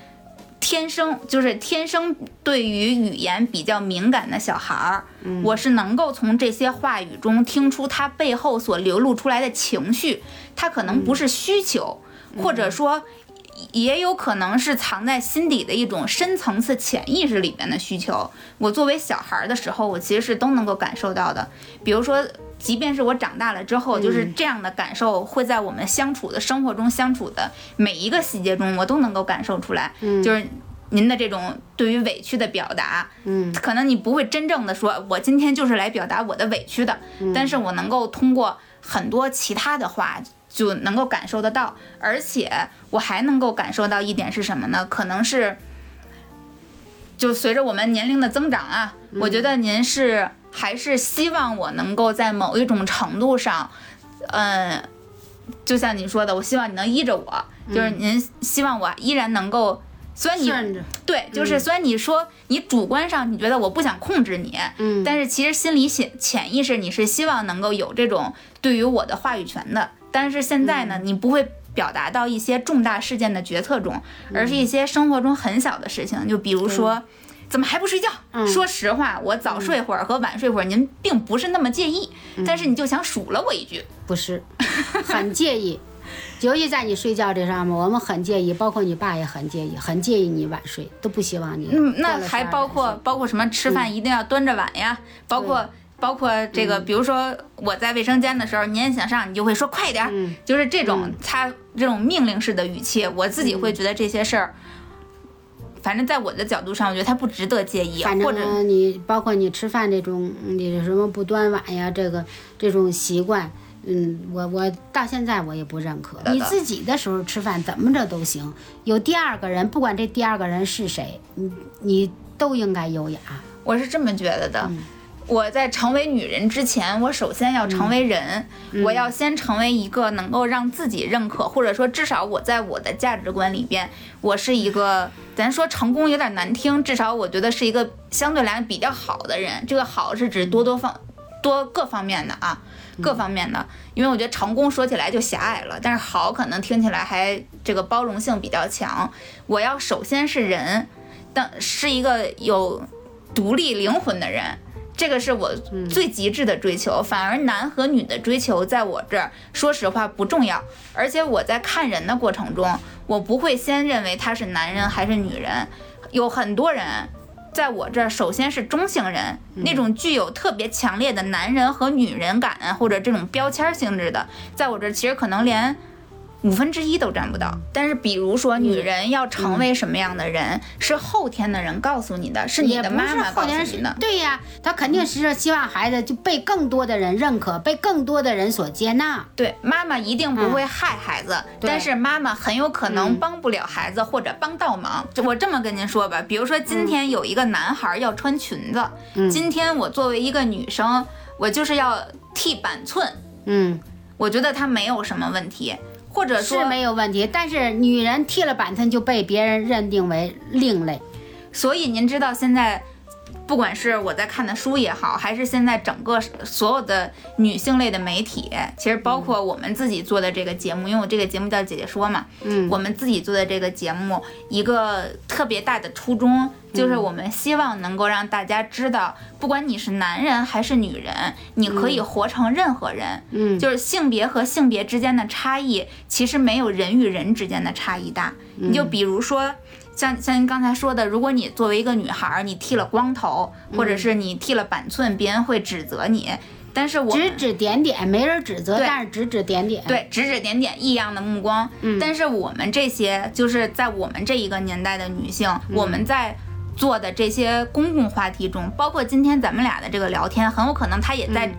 天生就是天生对于语言比较敏感的小孩儿，我是能够从这些话语中听出他背后所流露出来的情绪，他可能不是需求，或者说。也有可能是藏在心底的一种深层次潜意识里面的需求。我作为小孩的时候，我其实是都能够感受到的。比如说，即便是我长大了之后，就是这样的感受会在我们相处的生活中相处的每一个细节中，我都能够感受出来。就是您的这种对于委屈的表达，嗯，可能你不会真正的说，我今天就是来表达我的委屈的，但是我能够通过很多其他的话。就能够感受得到，而且我还能够感受到一点是什么呢？可能是，就随着我们年龄的增长啊，我觉得您是还是希望我能够在某一种程度上，嗯，就像你说的，我希望你能依着我，就是您希望我依然能够，虽然你对，就是虽然你说你主观上你觉得我不想控制你，嗯，但是其实心里潜潜意识你是希望能够有这种对于我的话语权的。但是现在呢，你不会表达到一些重大事件的决策中，而是一些生活中很小的事情，就比如说，怎么还不睡觉？说实话，我早睡会儿和晚睡会儿，您并不是那么介意，但是你就想数了我一句，不是，很介意，*laughs* 尤其在你睡觉这上面，我们很介意，包括你爸也很介意，很介意你晚睡，都不希望你。嗯，那还包括包括什么吃饭一定要端着碗呀，包括。包括这个，比如说我在卫生间的时候，您想上，你就会说快点儿，就是这种他这种命令式的语气，我自己会觉得这些事儿，反正在我的角度上，我觉得他不值得介意。反正你包括你吃饭这种，你什么不端碗呀，这个这种习惯，嗯，我我到现在我也不认可。你自己的时候吃饭怎么着都行，有第二个人，不管这第二个人是谁，你你都应该优雅。我是这么觉得的。我在成为女人之前，我首先要成为人，我要先成为一个能够让自己认可，或者说至少我在我的价值观里边，我是一个，咱说成功有点难听，至少我觉得是一个相对来讲比较好的人。这个好是指多多方多各方面的啊，各方面的，因为我觉得成功说起来就狭隘了，但是好可能听起来还这个包容性比较强。我要首先是人，但是一个有独立灵魂的人。这个是我最极致的追求，反而男和女的追求在我这儿，说实话不重要。而且我在看人的过程中，我不会先认为他是男人还是女人。有很多人在我这儿，首先是中性人，那种具有特别强烈的男人和女人感或者这种标签性质的，在我这儿其实可能连。五分之一都占不到，但是比如说，女人要成为什么样的人，是后天的人告诉你的，是你的妈妈告诉你的。对呀，她肯定是希望孩子就被更多的人认可，被更多的人所接纳。对，妈妈一定不会害孩子，但是妈妈很有可能帮不了孩子，或者帮倒忙。我这么跟您说吧，比如说今天有一个男孩要穿裙子，今天我作为一个女生，我就是要剃板寸，嗯，我觉得他没有什么问题。或者是没有问题，但是女人剃了板寸就被别人认定为另类，所以您知道现在。不管是我在看的书也好，还是现在整个所有的女性类的媒体，其实包括我们自己做的这个节目，因为我这个节目叫姐姐说嘛，嗯，我们自己做的这个节目，一个特别大的初衷就是我们希望能够让大家知道，不管你是男人还是女人，你可以活成任何人，嗯，就是性别和性别之间的差异，其实没有人与人之间的差异大。你就比如说。像像您刚才说的，如果你作为一个女孩，你剃了光头，或者是你剃了板寸，别人会指责你。但是我指指点点，没人指责，但是指指点点，对，指指点点，异样的目光。嗯，但是我们这些就是在我们这一个年代的女性，我们在做的这些公共话题中，包括今天咱们俩的这个聊天，很有可能她也在。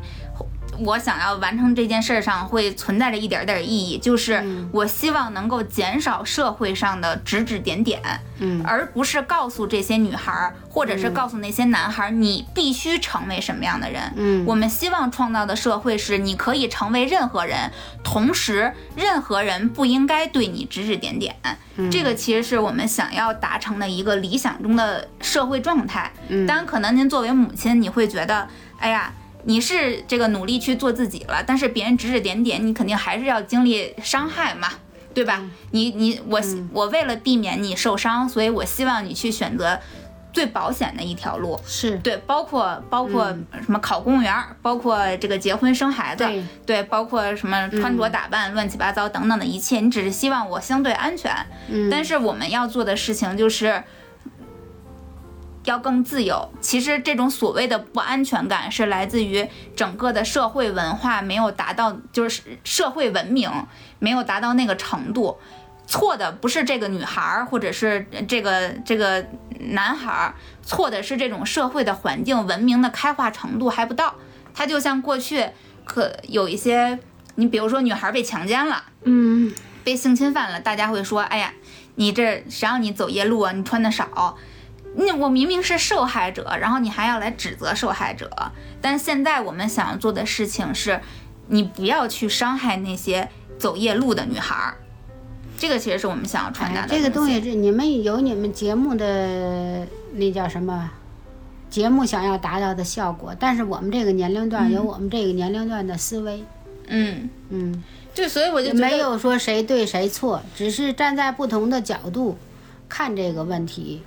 我想要完成这件事儿上会存在着一点点意义，就是我希望能够减少社会上的指指点点，嗯，而不是告诉这些女孩儿，或者是告诉那些男孩儿，你必须成为什么样的人。嗯，我们希望创造的社会是你可以成为任何人，同时任何人不应该对你指指点点。这个其实是我们想要达成的一个理想中的社会状态。嗯，当然，可能您作为母亲，你会觉得，哎呀。你是这个努力去做自己了，但是别人指指点点，你肯定还是要经历伤害嘛，对吧？你你我我为了避免你受伤，所以我希望你去选择最保险的一条路。是对，包括包括什么考公务员，包括这个结婚生孩子，对，包括什么穿着打扮乱七八糟等等的一切，你只是希望我相对安全。嗯，但是我们要做的事情就是。要更自由。其实这种所谓的不安全感是来自于整个的社会文化没有达到，就是社会文明没有达到那个程度。错的不是这个女孩儿，或者是这个这个男孩儿，错的是这种社会的环境文明的开化程度还不到。它就像过去可有一些，你比如说女孩被强奸了，嗯，被性侵犯了，大家会说，哎呀，你这谁让你走夜路啊？你穿的少。那我明明是受害者，然后你还要来指责受害者。但现在我们想要做的事情是，你不要去伤害那些走夜路的女孩儿。这个其实是我们想要传达的。这个东西是你们有你们节目的那叫什么？节目想要达到的效果，但是我们这个年龄段有我们这个年龄段的思维。嗯嗯，就，所以我就没有说谁对谁错，只是站在不同的角度看这个问题。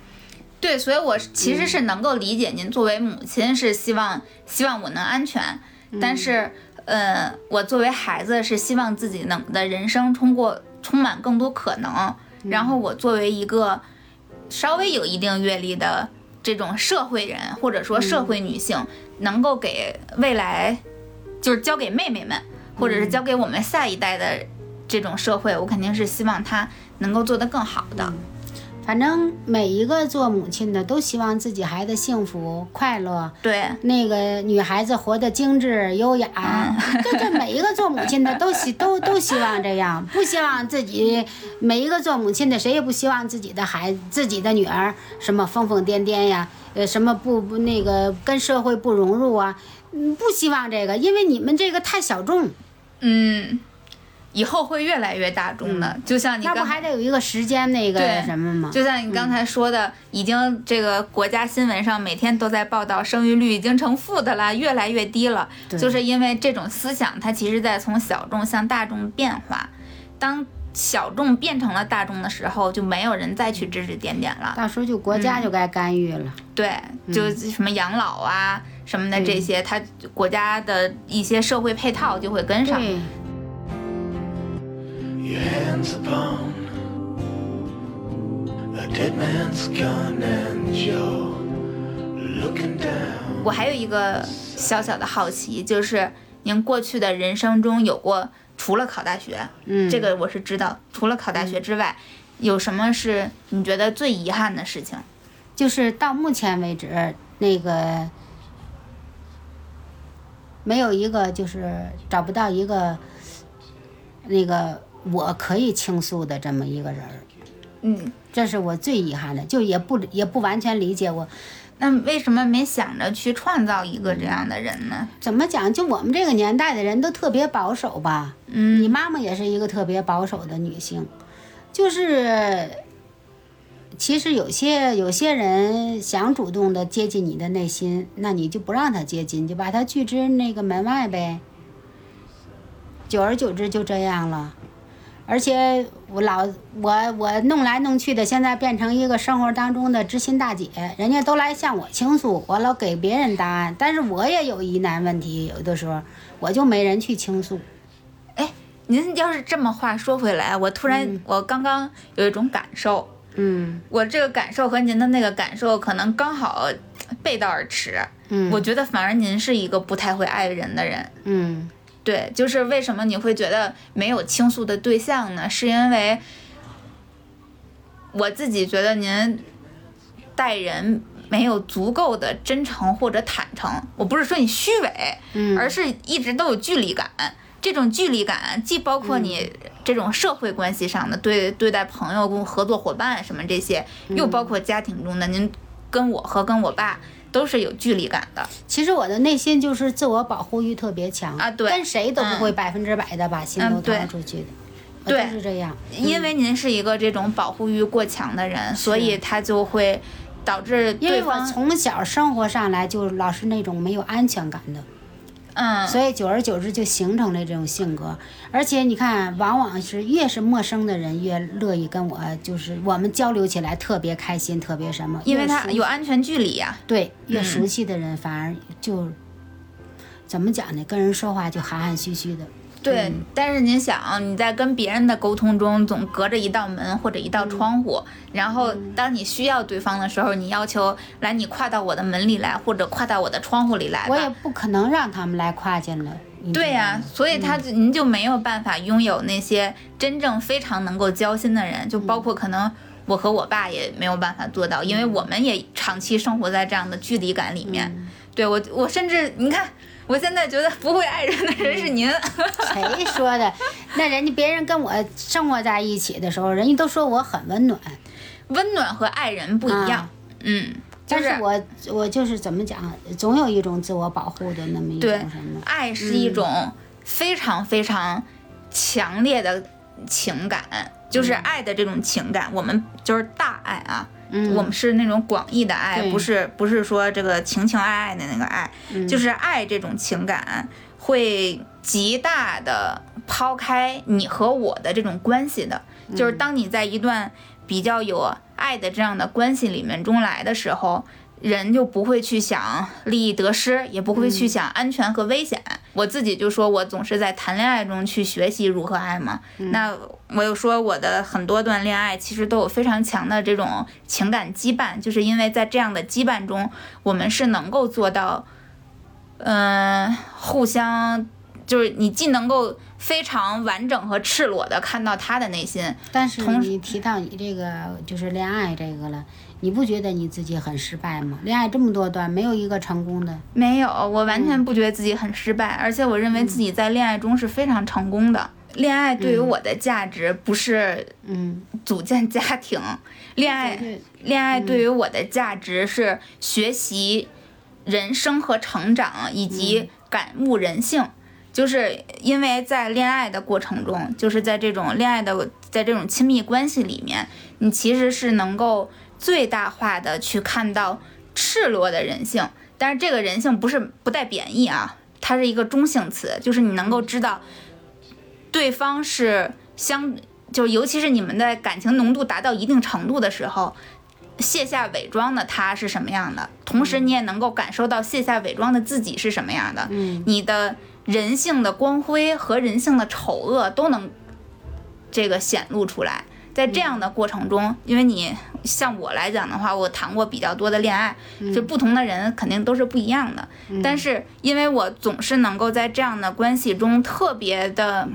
对，所以我其实是能够理解您作为母亲是希望希望我能安全，但是呃，我作为孩子是希望自己能的人生通过充满更多可能。然后我作为一个稍微有一定阅历的这种社会人或者说社会女性，能够给未来就是交给妹妹们，或者是交给我们下一代的这种社会，我肯定是希望她能够做得更好的。反正每一个做母亲的都希望自己孩子幸福快乐，对。那个女孩子活得精致优雅，这这每一个做母亲的都希 *laughs* 都都希望这样，不希望自己每一个做母亲的谁也不希望自己的孩自己的女儿什么疯疯癫癫呀，呃什么不不那个跟社会不融入啊，嗯不希望这个，因为你们这个太小众，嗯。以后会越来越大众的，就像你那不还得有一个时间那个什么吗？就像你刚才说的，已经这个国家新闻上每天都在报道，生育率已经成负的了，越来越低了。就是因为这种思想，它其实在从小众向大众变化。当小众变成了大众的时候，就没有人再去指指点点了。到时候就国家就该干预了。对，就什么养老啊什么的这些，它国家的一些社会配套就会跟上。Your hands upon a dead man's gun and you're looking down 我还有一个小小的好奇，就是您过去的人生中有过除了考大学，嗯，这个我是知道，除了考大学之外，有什么是你觉得最遗憾的事情？就是到目前为止，那个没有一个，就是找不到一个那个。我可以倾诉的这么一个人儿，嗯，这是我最遗憾的，就也不也不完全理解我，那为什么没想着去创造一个这样的人呢？怎么讲？就我们这个年代的人都特别保守吧？嗯，你妈妈也是一个特别保守的女性，就是其实有些有些人想主动的接近你的内心，那你就不让他接近，就把他拒之那个门外呗。久而久之就这样了。而且我老我我弄来弄去的，现在变成一个生活当中的知心大姐，人家都来向我倾诉，我老给别人答案，但是我也有疑难问题，有的时候我就没人去倾诉。哎，您要是这么话说回来，我突然我刚刚有一种感受，嗯，我这个感受和您的那个感受可能刚好背道而驰。嗯，我觉得反而您是一个不太会爱人的人。嗯。对，就是为什么你会觉得没有倾诉的对象呢？是因为我自己觉得您待人没有足够的真诚或者坦诚。我不是说你虚伪，嗯，而是一直都有距离感。这种距离感既包括你这种社会关系上的对对待朋友、跟合作伙伴什么这些，又包括家庭中的您跟我和跟我爸都是有距离感的。其实我的内心就是自我保护欲特别强啊对。跟谁都不会百分之百的把心都掏出去的，我对。就是这样。因为您是一个这种保护欲过强的人，所以他就会导致因为我对方从小生活上来就老是那种没有安全感的，嗯，所以久而久之就形成了这种性格。而且你看，往往是越是陌生的人越乐意跟我，就是我们交流起来特别开心，特别什么。因为他有安全距离呀、对越嗯熟悉的人反而就怎么讲呢？跟人说话就含含蓄蓄的。对，但是您想，你在跟别人的沟通中，总隔着一道门或者一道窗户，然后当你需要对方的时候，你要求来，你跨到我的门里来，或者跨到我的窗户里来我也。不可能让他们来跨进来。对呀、所以他就您就没有办法拥有那些真正非常能够交心的人，就包括可能我和我爸也没有办法做到，因为我们也长期生活在这样的距离感里面。对我，我甚至你看，我现在觉得不会爱人的人是您。谁说的？那人家别人跟我生活在一起的时候，人家都说我很温暖，温暖和爱人不一样，啊嗯，但是我我就是怎么讲，总有一种自我保护的那么一种什么。爱是一种非常非常强烈的情感，就是爱的这种情感，我们就是大爱啊。嗯，我们是那种广义的爱，不是不是说这个情情爱爱的那个爱，嗯。就是爱这种情感会极大的抛开你和我的这种关系的，就是当你在一段比较有爱的这样的关系里面中来的时候。人就不会去想利益得失，也不会去想安全和危险。我自己就说，我总是在谈恋爱中去学习如何爱嘛。那我又说，我的很多段恋爱其实都有非常强的这种情感羁绊，就是因为在这样的羁绊中，我们是能够做到，嗯、互相，就是你既能够非常完整和赤裸的看到他的内心，但是同你提到你这个就是恋爱这个了，你不觉得你自己很失败吗？恋爱这么多段，没有一个成功的。没有，我完全不觉得自己很失败，而且我认为自己在恋爱中是非常成功的。恋爱对于我的价值不是嗯，组建家庭，恋爱对恋爱对于我的价值是学习人生和成长，以及感悟人性。就是因为在恋爱的过程中，就是在这种恋爱的，在这种亲密关系里面，你其实是能够最大化的去看到赤裸的人性。但是这个人性不是不带贬义啊，它是一个中性词，就是你能够知道对方是相，就尤其是你们的感情浓度达到一定程度的时候，卸下伪装的他是什么样的，同时你也能够感受到卸下伪装的自己是什么样的。嗯，你的人性的光辉和人性的丑恶都能这个显露出来。在这样的过程中，因为你像我来讲的话，我谈过比较多的恋爱，就不同的人肯定都是不一样的。但是因为我总是能够在这样的关系中特别的、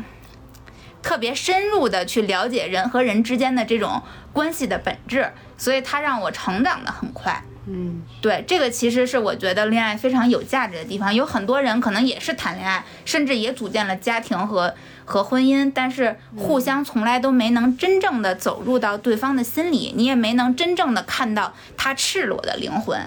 特别深入的去了解人和人之间的这种关系的本质，所以它让我成长的很快。嗯，对，这个其实是我觉得恋爱非常有价值的地方。有很多人可能也是谈恋爱，甚至也组建了家庭和和婚姻，但是互相从来都没能真正的走入到对方的心里，你也没能真正的看到他赤裸的灵魂。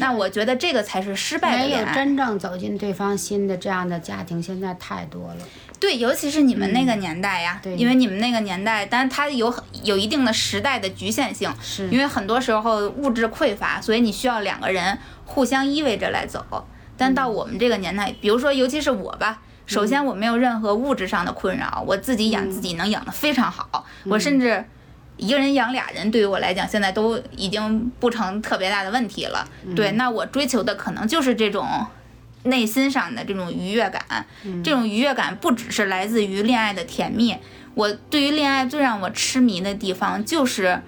那我觉得这个才是失败的没有。真正走进对方心的这样的家庭，现在太多了。对，尤其是你们那个年代呀，对。因为你们那个年代，但是它有很有一定的时代的局限性，是。因为很多时候物质匮乏，所以你需要两个人互相依偎着来走。但到我们这个年代，比如说尤其是我吧，首先我没有任何物质上的困扰，我自己养自己能养得非常好，我甚至。一个人养俩人，对于我来讲，现在都已经不成特别大的问题了。对，那我追求的可能就是这种内心上的这种愉悦感。这种愉悦感不只是来自于恋爱的甜蜜，我对于恋爱最让我痴迷的地方就是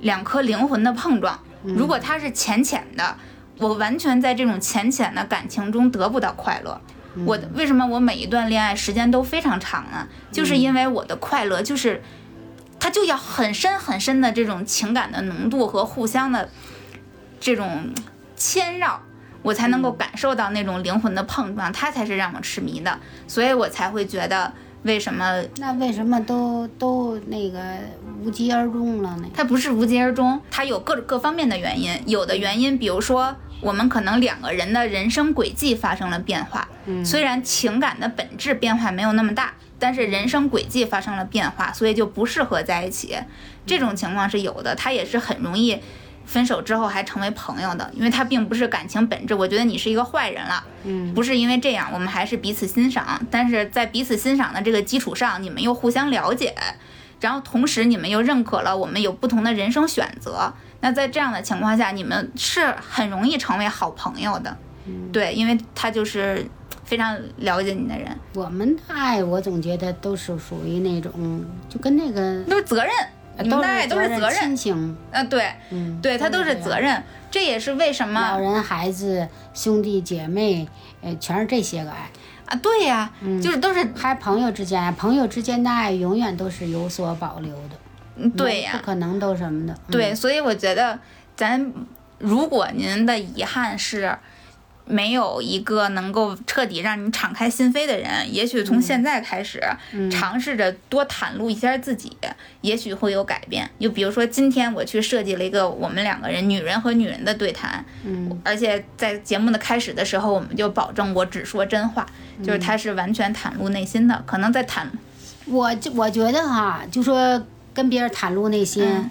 两颗灵魂的碰撞。如果它是浅浅的，我完全在这种浅浅的感情中得不到快乐。我为什么我每一段恋爱时间都非常长呢？就是因为我的快乐就是，它就要很深很深的这种情感的浓度和互相的这种牵绕，我才能够感受到那种灵魂的碰撞，它才是让我痴迷的，所以我才会觉得为什么那为什么都都那个无疾而终了呢？它不是无疾而终，它有各各方面的原因。有的原因，比如说我们可能两个人的人生轨迹发生了变化，虽然情感的本质变化没有那么大，但是人生轨迹发生了变化，所以就不适合在一起。这种情况是有的，它也是很容易分手之后还成为朋友的，因为他并不是感情本质。我觉得你是一个坏人了，嗯，不是因为这样，我们还是彼此欣赏，但是在彼此欣赏的这个基础上，你们又互相了解。然后同时，你们又认可了我们有不同的人生选择。那在这样的情况下，你们是很容易成为好朋友的，对，因为他就是非常了解你的人，我们的爱，我总觉得都是属于那种，就跟那个都是责任，都的爱都是责任亲，情，啊，对，嗯，对，他都是责任。这也是为什么老人、孩子、兄弟姐妹，呃，全是这些个爱。啊？对呀，就是都是还朋友之间，朋友之间的爱永远都是有所保留的，嗯对呀不，可能都什么的。嗯对，所以我觉得咱如果您的遗憾是没有一个能够彻底让你敞开心扉的人，也许从现在开始、尝试着多袒露一下自己，也许会有改变。就比如说今天我去设计了一个我们两个人女人和女人的对谈，嗯，而且在节目的开始的时候，我们就保证我只说真话，就是他是完全袒露内心的，可能在袒我就我觉得哈，就说跟别人袒露内心，嗯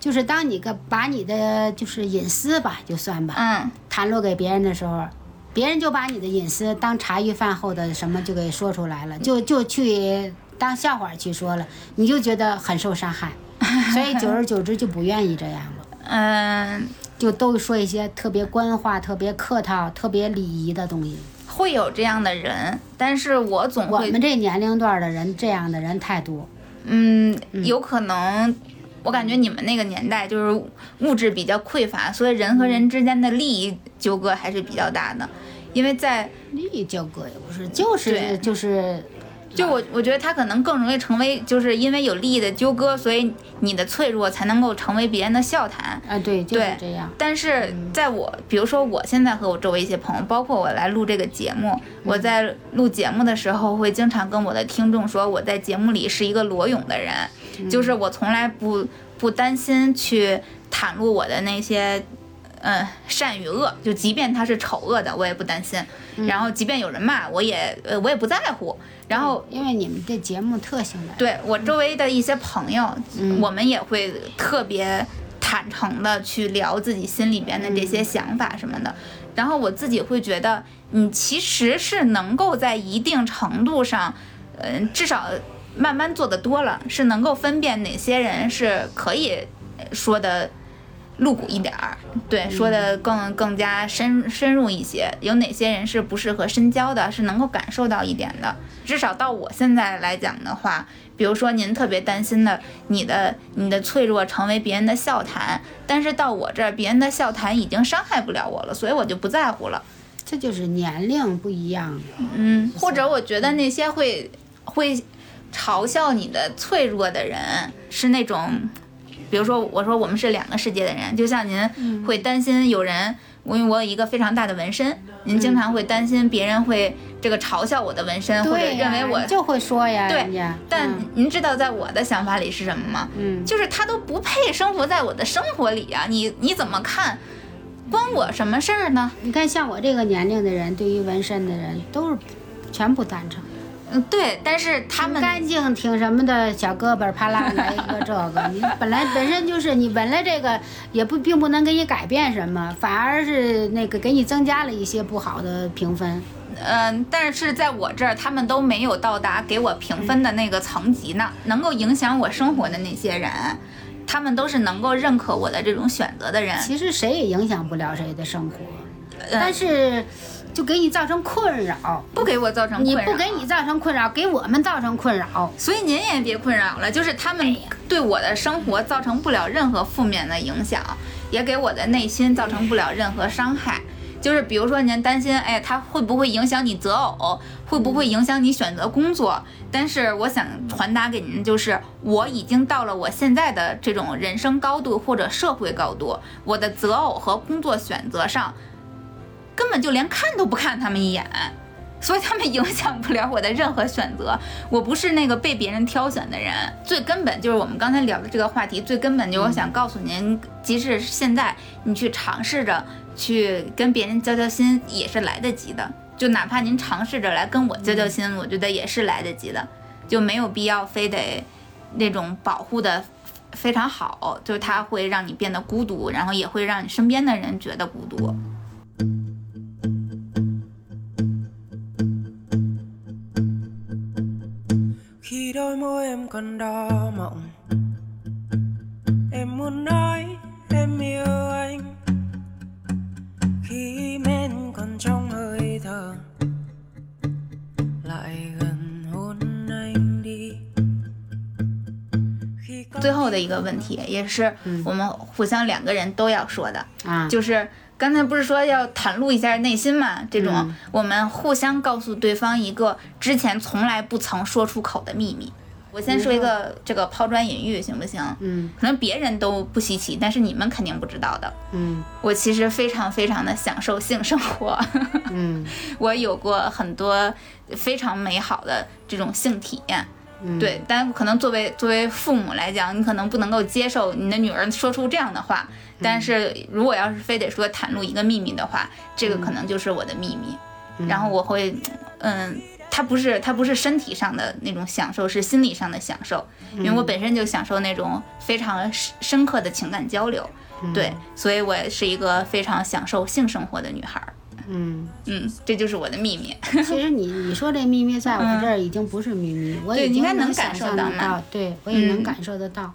就是当你个把你的就是隐私吧，就算吧，嗯袒露给别人的时候，别人就把你的隐私当茶余饭后的什么就给说出来了，就就去当笑话去说了，你就觉得很受伤害，*laughs* 所以久而久之就不愿意这样了。嗯。就都说一些特别官话、特别客套、特别礼仪的东西。会有这样的人，但是我总会我们这年龄段的人，这样的人太多。嗯，有可能，我感觉你们那个年代就是物质比较匮乏，所以人和人之间的利益纠葛还是比较大的。因为在利益纠葛也不是，就是就是，就我我觉得他可能更容易成为，就是因为有利益的纠葛，所以你的脆弱才能够成为别人的笑谈。啊，对，就是对这样。但是在我，比如说我现在和我周围一些朋友，包括我来录这个节目，我在录节目的时候，会经常跟我的听众说，我在节目里是一个裸泳的人，就是我从来不不担心去袒露我的那些。嗯，善与恶，就即便他是丑恶的，我也不担心。然后，即便有人骂，我也呃，我也不在乎。然后，因为你们这节目特性的，对我周围的一些朋友，我们也会特别坦诚的去聊自己心里边的这些想法什么的。然后我自己会觉得，你其实是能够在一定程度上，嗯、至少慢慢做的多了，是能够分辨哪些人是可以呃说的。露骨一点儿，对，说的更更加深深入一些。有哪些人是不适合深交的，是能够感受到一点的。至少到我现在来讲的话，比如说您特别担心的，你的你的脆弱成为别人的笑谈，但是到我这儿，别人的笑谈已经伤害不了我了，所以我就不在乎了。这就是年龄不一样。嗯，或者我觉得那些会会嘲笑你的脆弱的人，是那种，比如说我说我们是两个世界的人，就像您会担心有人，因为我有一个非常大的纹身，您经常会担心别人会这个嘲笑我的纹身，或者认为我就会说呀，对。但嗯您知道，在我的想法里是什么吗？嗯，就是他都不配生活在我的生活里啊、你你怎么看？关我什么事儿呢？你看像我这个年龄的人，对于纹身的人都是全不赞成。嗯，对，但是他们干净挺什么的，小胳膊儿啪啦来一个这个，*laughs* 你本来本身就是你纹了这个，也不并不能给你改变什么，反而是那个给你增加了一些不好的评分。嗯，但是在我这儿，他们都没有到达给我评分的那个层级呢。能够影响我生活的那些人，他们都是能够认可我的这种选择的人。其实谁也影响不了谁的生活，呃但是就给你造成困扰。不给我造成你困扰，不给你造成困扰，给我们造成困扰。所以您也别困扰了。就是他们对我的生活造成不了任何负面的影响，也给我的内心造成不了任何伤害。就是比如说您担心，哎，他会不会影响你择偶，会不会影响你选择工作？但是我想传达给您，就是我已经到了我现在的这种人生高度或者社会高度，我的择偶和工作选择上，根本就连看都不看他们一眼。所以他们影响不了我的任何选择，我不是那个被别人挑选的人。最根本就是我们刚才聊的这个话题，最根本就我想告诉您，即使现在你去尝试着去跟别人交交心，也是来得及的。就哪怕您尝试着来跟我交交心，我觉得也是来得及的，就没有必要非得那种保护的非常好，就是它会让你变得孤独，然后也会让你身边的人觉得孤独。最后的一个问题，也是我们互相两个人都要说的啊，就是刚才不是说要袒露一下内心嘛？这种我们互相告诉对方一个之前从来不曾说出口的秘密。我先说一个这个抛砖引玉，行不行？嗯，可能别人都不稀奇，但是你们肯定不知道的。嗯，我其实非常非常的享受性生活。嗯，*laughs* 我有过很多非常美好的这种性体验。对，但可能作为作为父母来讲，你可能不能够接受你的女儿说出这样的话。但是如果要是非得说袒露一个秘密的话，这个可能就是我的秘密。然后我会，嗯，它不是它不是身体上的那种享受，是心理上的享受。因为我本身就享受那种非常深深刻的情感交流。对，所以我是一个非常享受性生活的女孩。嗯嗯，这就是我的秘密。*laughs* 其实你你说这秘密在我这儿已经不是秘密，我已经能感受到，对我也能感受得到。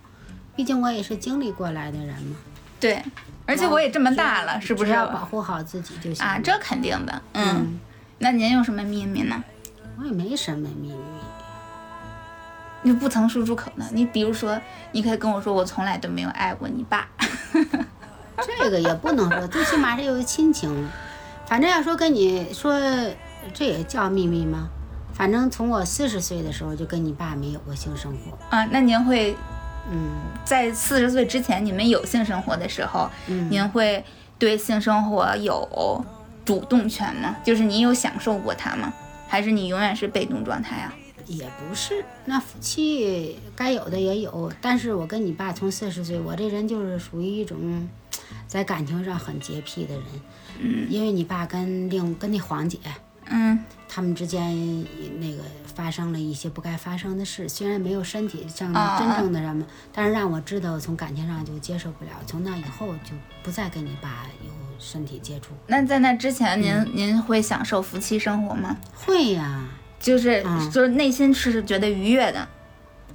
毕竟我也是经历过来的人嘛。对，而且我也这么大了，是不是？要保护好自己就行啊，这肯定的。嗯，那您有什么秘密呢？我也没什么秘密。你不曾说出口呢？你比如说，你可以跟我说，我从来都没有爱过你爸。*laughs* 这个也不能说，最起码是有亲情。反正要说跟你说，这也叫秘密吗？反正从我四十岁的时候就跟你爸没有过性生活啊。那您会，嗯，在四十岁之前你们有性生活的时候，您会对性生活有主动权吗？就是你有享受过它吗？还是你永远是被动状态啊？也不是，那夫妻该有的也有。但是我跟你爸从四十岁，我这人就是属于一种在感情上很洁癖的人。嗯，因为你爸跟另跟那黄姐，嗯，他们之间那个发生了一些不该发生的事，虽然没有身体上真正的什么，但是让我知道从感情上就接受不了。从那以后就不再跟你爸有身体接触。那在那之前，您您会享受夫妻生活吗？会呀，就是就是内心是觉得愉悦的。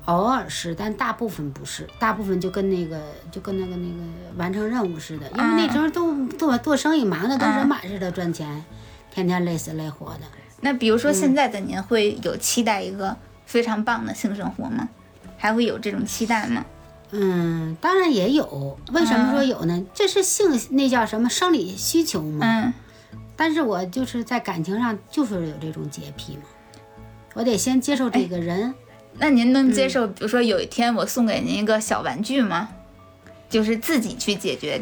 偶尔是，但大部分不是，大部分就跟那个就跟那个那个完成任务似的，因为那时候都做做生意忙的跟人马似的赚钱，天天累死累活的。那比如说现在的您会有期待一个非常棒的性生活吗？还会有这种期待吗？嗯，当然也有。为什么说有呢？这是性那叫什么生理需求嘛。嗯。但是我就是在感情上就是有这种洁癖嘛，我得先接受这个人。那您能接受，比如说有一天我送给您一个小玩具吗？就是自己去解决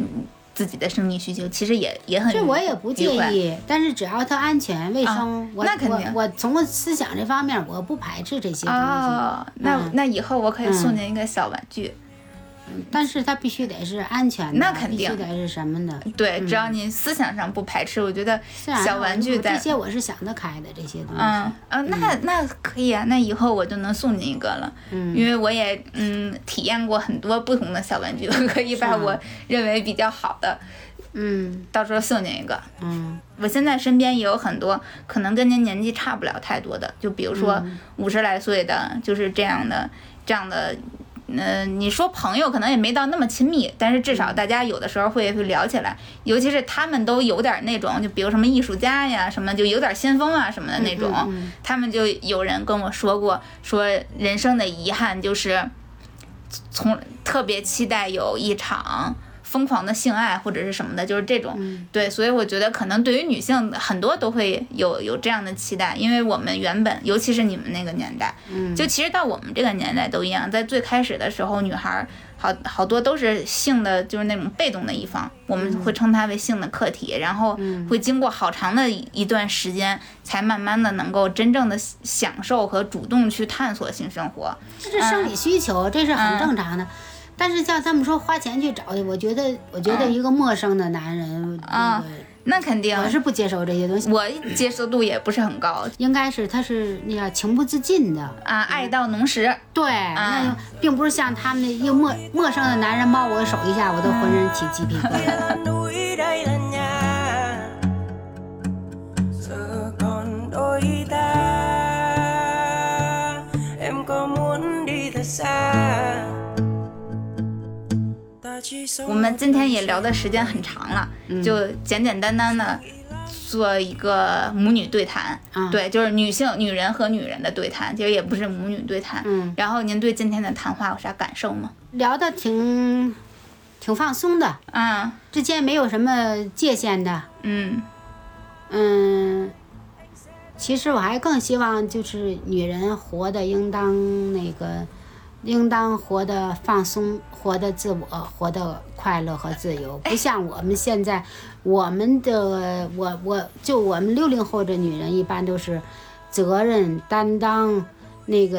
自己的生理需求，其实也也很这我也不介意，但是只要它安全卫生，那肯定。我从思想这方面我不排斥这些东西。哦，那那以后我可以送您一个小玩具。但是它必须得是安全的，那肯定必须得是什么的。对，只要你思想上不排斥，我觉得小玩具这些我是想得开的这些东西。嗯嗯，那那可以啊，那以后我就能送你一个了。嗯，因为我也嗯体验过很多不同的小玩具，我可以把我认为比较好的，嗯，到时候送您一个。嗯，我现在身边也有很多可能跟您年纪差不了太多的，就比如说五十来岁的，就是这样的这样的。嗯，你说朋友可能也没到那么亲密，但是至少大家有的时候会会聊起来，尤其是他们都有点那种，就比如什么艺术家呀，什么就有点先锋啊什么的那种，他们就有人跟我说过，说人生的遗憾就是从特别期待有一场疯狂的性爱或者是什么的，就是这种。嗯对，所以我觉得可能对于女性很多都会有有这样的期待，因为我们原本，尤其是你们那个年代，嗯，就其实到我们这个年代都一样，在最开始的时候，女孩儿好好多都是性的，就是那种被动的一方，我们会称它为性的客体，然后会经过好长的一一段时间，才慢慢的能够真正的享受和主动去探索性生活。这是生理需求，这是很正常的。但是像他们说花钱去找的，我觉得，我觉得一个陌生的男人，啊那个那肯定，我是不接受这些东西。我接受度也不是很高应该是他是那个情不自禁的，啊，爱到浓时。对，那就并不是像他们那一个陌陌生的男人摸我手一下，我都浑身起鸡皮疙瘩。*laughs* 我们今天也聊的时间很长了，就简简单单的做一个母女对谈，啊对，就是女性、女人和女人的对谈，其实也不是母女对谈。嗯然后您对今天的谈话有啥感受吗？聊的挺挺放松的，嗯，之间没有什么界限的。嗯嗯，其实我还更希望就是女人活的应当那个，应当活得放松，活得自我，活得快乐和自由，不像我们现在，我们的我我就我们六零后的女人一般都是责任担当，那个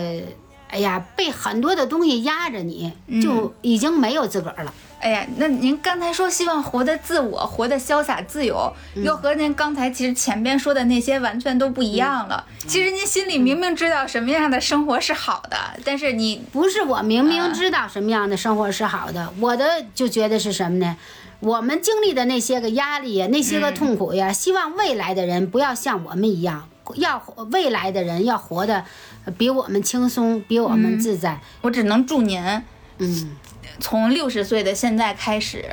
哎呀被很多的东西压着你，就已经没有自个儿了。哎呀，那您刚才说希望活得自我，活得潇洒自由，又和您刚才其实前边说的那些完全都不一样了。其实您心里明明知道什么样的生活是好的，但是你不是我明明知道什么样的生活是好的，我的就觉得是什么呢？我们经历的那些个压力呀，那些个痛苦呀，希望未来的人不要像我们一样，要未来的人要活得比我们轻松，比我们自在。我只能祝您嗯，从六十岁的现在开始，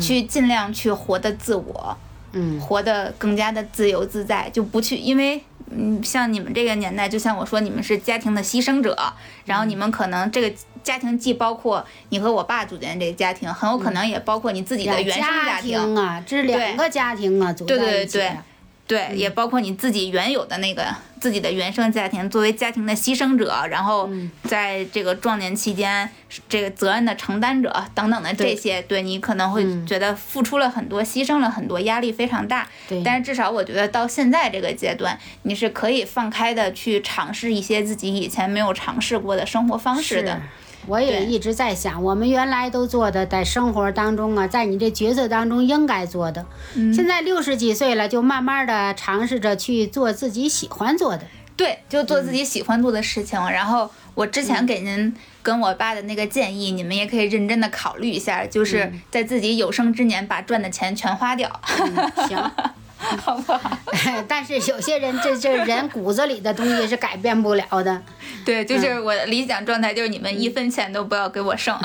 去尽量去活得自我，嗯。活得更加的自由自在，就不去因为。嗯，像你们这个年代，就像我说，你们是家庭的牺牲者，然后你们可能这个家庭既包括你和我爸组建这个家庭，很有可能也包括你自己的原生家庭，啊，这是两个家庭啊，组对对对的。对，也包括你自己原有的那个自己的原生家庭，作为家庭的牺牲者，然后在这个壮年期间，这个责任的承担者等等的这些，对你可能会觉得付出了很多，牺牲了很多，压力非常大。对但是至少我觉得到现在这个阶段，你是可以放开的去尝试一些自己以前没有尝试过的生活方式的。我也一直在想，我们原来都做的，在生活当中啊，在你这角色当中应该做的，嗯。现在六十几岁了，就慢慢的尝试着去做自己喜欢做的。对，就做自己喜欢做的事情。然后我之前给您跟我爸的那个建议，你们也可以认真的考虑一下，就是在自己有生之年把赚的钱全花掉，嗯、行，好不好？*laughs* 但是有些人这这人骨子里的东西是改变不了的。*laughs* 对，就是我的理想状态，就是你们一分钱都不要给我剩，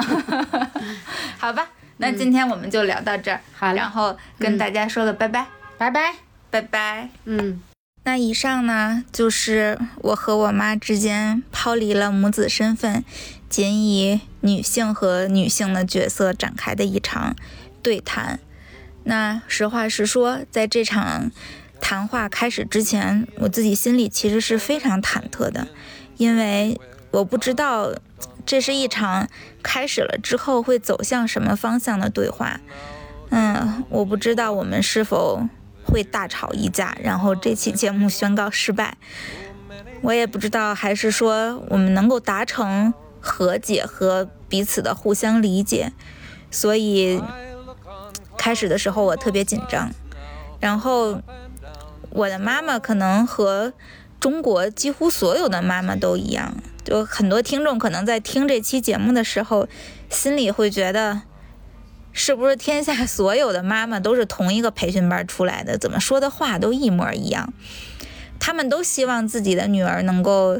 *laughs* 好吧？那今天我们就聊到这儿，好嘞然后跟大家说了拜拜，拜拜。拜拜。嗯。那以上呢，就是我和我妈之间抛离了母子身份，仅以女性和女性的角色展开的一场对谈。那实话实说，在这场谈话开始之前，我自己心里其实是非常忐忑的，因为我不知道这是一场开始了之后会走向什么方向的对话。嗯，我不知道我们是否会大吵一架，然后这期节目宣告失败。我也不知道，还是说我们能够达成和解和彼此的互相理解。所以开始的时候我特别紧张，然后我的妈妈可能和中国几乎所有的妈妈都一样，就很多听众可能在听这期节目的时候，心里会觉得。是不是天下所有的妈妈都是同一个培训班出来的？怎么说的话都一模一样？他们都希望自己的女儿能够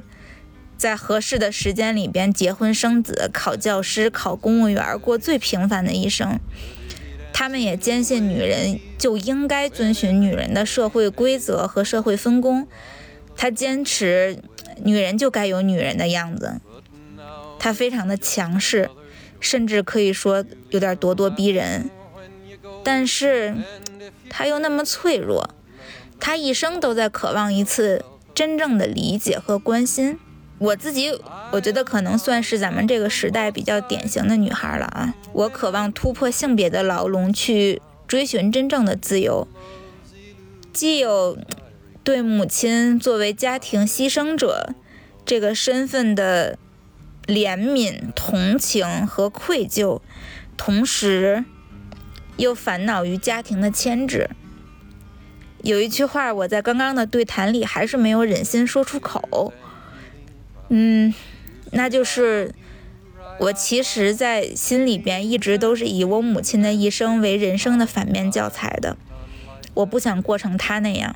在合适的时间里边结婚生子、考教师、考公务员，过最平凡的一生。他们也坚信女人就应该遵循女人的社会规则和社会分工。他坚持女人就该有女人的样子。他非常的强势。甚至可以说有点咄咄逼人，但是他又那么脆弱，他一生都在渴望一次真正的理解和关心。我自己，我觉得可能算是咱们这个时代比较典型的女孩了啊。我渴望突破性别的牢笼，去追寻真正的自由，既有对母亲作为家庭牺牲者这个身份的怜悯、同情和愧疚，同时又烦恼于家庭的牵制。有一句话，我在刚刚的对谈里还是没有忍心说出口。嗯，那就是我其实，在心里边一直都是以我母亲的一生为人生的反面教材的。我不想过成她那样，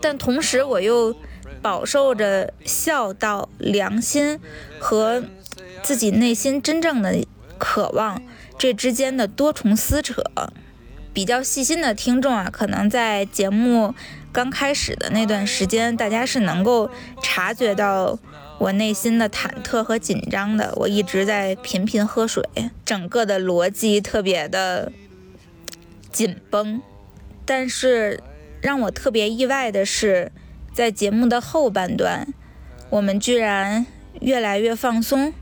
但同时我又饱受着孝道、良心和自己内心真正的渴望这之间的多重撕扯。比较细心的听众啊，可能在节目。刚开始的那段时间，大家是能够察觉到我内心的忐忑和紧张的。我一直在频频喝水，整个的逻辑特别的紧绷。但是让我特别意外的是，在节目的后半段，我们居然越来越放松，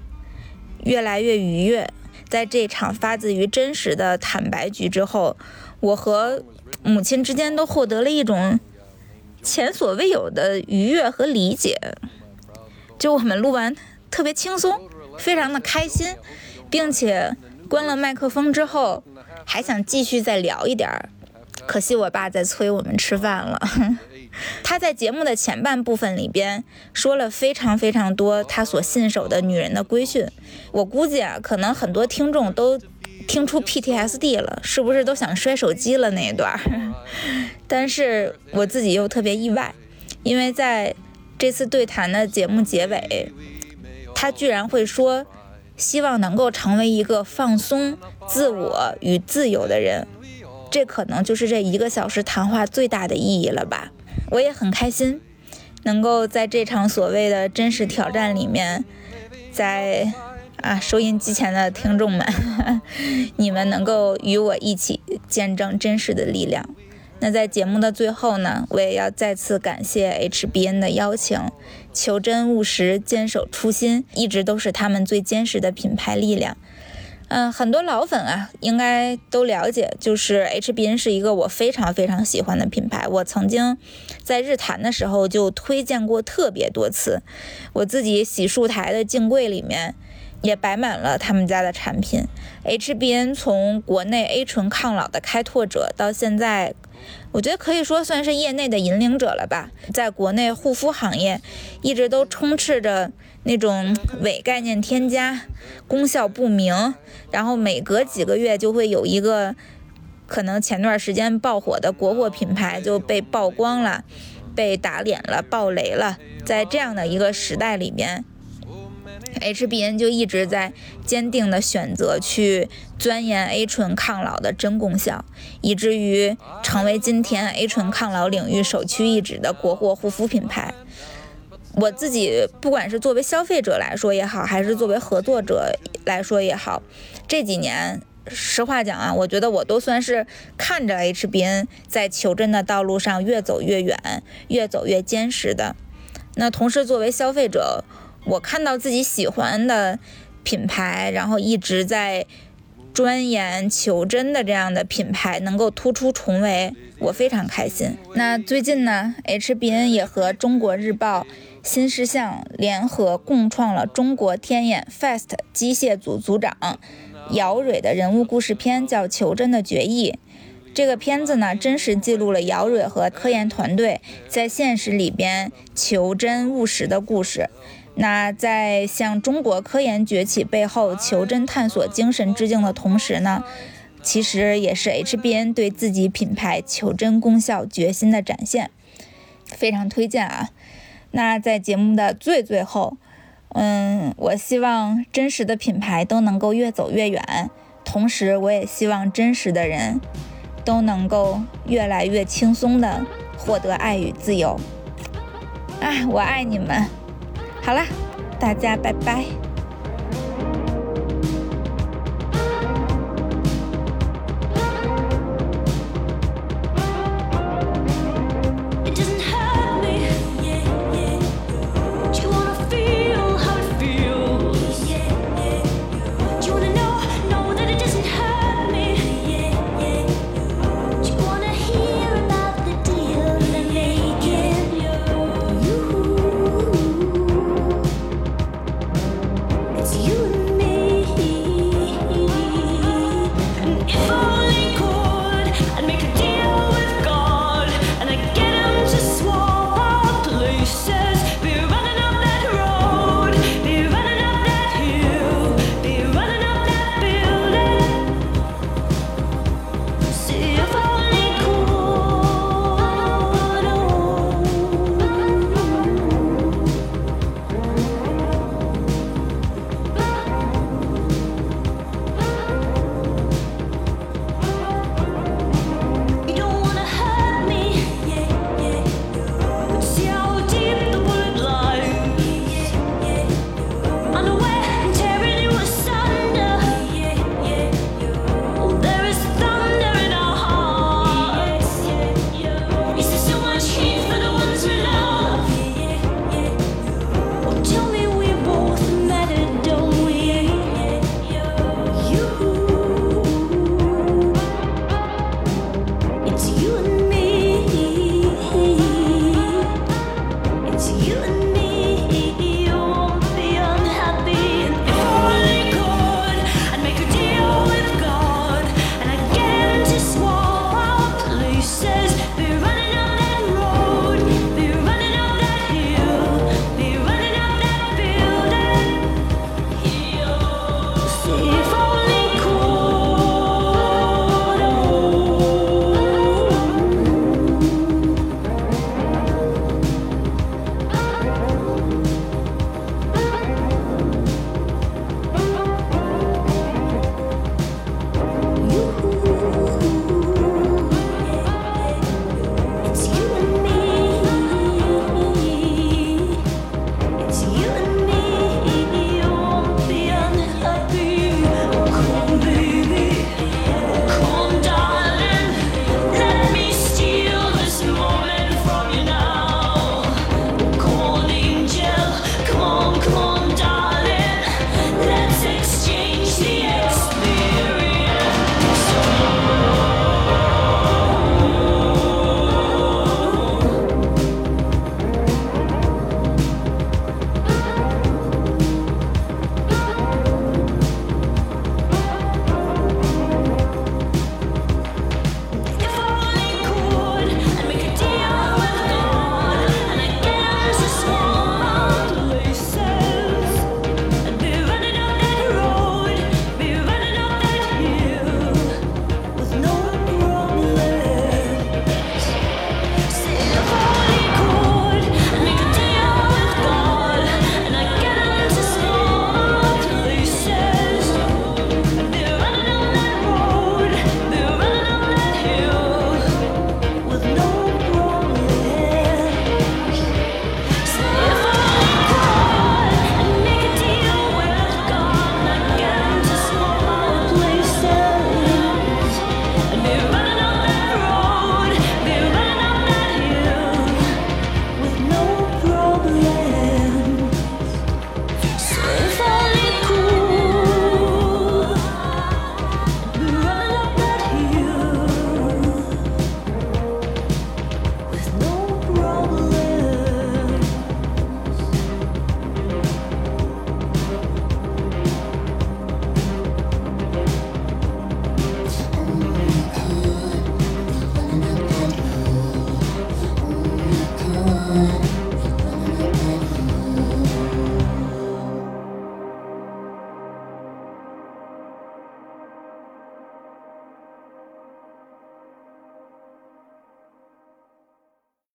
越来越愉悦。在这场发自于真实的坦白局之后，我和母亲之间都获得了一种。前所未有的愉悦和理解，就我们录完特别轻松，非常的开心，并且关了麦克风之后还想继续再聊一点儿。可惜我爸在催我们吃饭了。*laughs* 他在节目的前半部分里边说了非常非常多他所信守的女人的规训，我估计啊，可能很多听众都。听出 PTSD 了，是不是都想摔手机了那一段？*laughs* 但是我自己又特别意外，因为在这次对谈的节目结尾，他居然会说希望能够成为一个放松、自我与自由的人，这可能就是这一个小时谈话最大的意义了吧？我也很开心，能够在这场所谓的真实挑战里面，在。啊，收音机前的听众们，*laughs* 你们能够与我一起见证真实的力量。那在节目的最后呢，我也要再次感谢 HBN 的邀请，求真务实，坚守初心，一直都是他们最坚实的品牌力量。嗯，很多老粉啊，应该都了解，就是 HBN 是一个我非常非常喜欢的品牌。我曾经在日坛的时候就推荐过特别多次，我自己洗漱台的镜柜里面。也摆满了他们家的产品。HBN 从国内 A 醇抗老的开拓者，到现在，我觉得可以说算是业内的引领者了吧。在国内护肤行业，一直都充斥着那种伪概念添加、功效不明，然后每隔几个月就会有一个可能前段时间爆火的国货品牌就被曝光了、被打脸了、爆雷了。在这样的一个时代里面。HBN 就一直在坚定的选择去钻研 A 醇抗老的真功效，以至于成为今天 A 醇抗老领域首屈一指的国货护肤品牌。我自己不管是作为消费者来说也好，还是作为合作者来说也好，这几年实话讲啊，我觉得我都算是看着 HBN 在求真的道路上越走越远，越走越坚实的。那同时作为消费者，我看到自己喜欢的品牌，然后一直在钻研求真的这样的品牌能够突出重围，我非常开心。那最近呢，HBN 也和中国日报新事项联合共创了中国天眼 Fast 机械组组长姚蕊的人物故事片，叫《求真的决议》。这个片子呢，真实记录了姚蕊和科研团队在现实里边求真务实的故事。那在向中国科研崛起背后求真探索精神致敬的同时呢，其实也是 HBN 对自己品牌求真功效决心的展现，非常推荐啊。那在节目的最最后，嗯，我希望真实的品牌都能够越走越远，同时我也希望真实的人都能够越来越轻松的获得爱与自由。哎，我爱你们。好了，大家拜拜。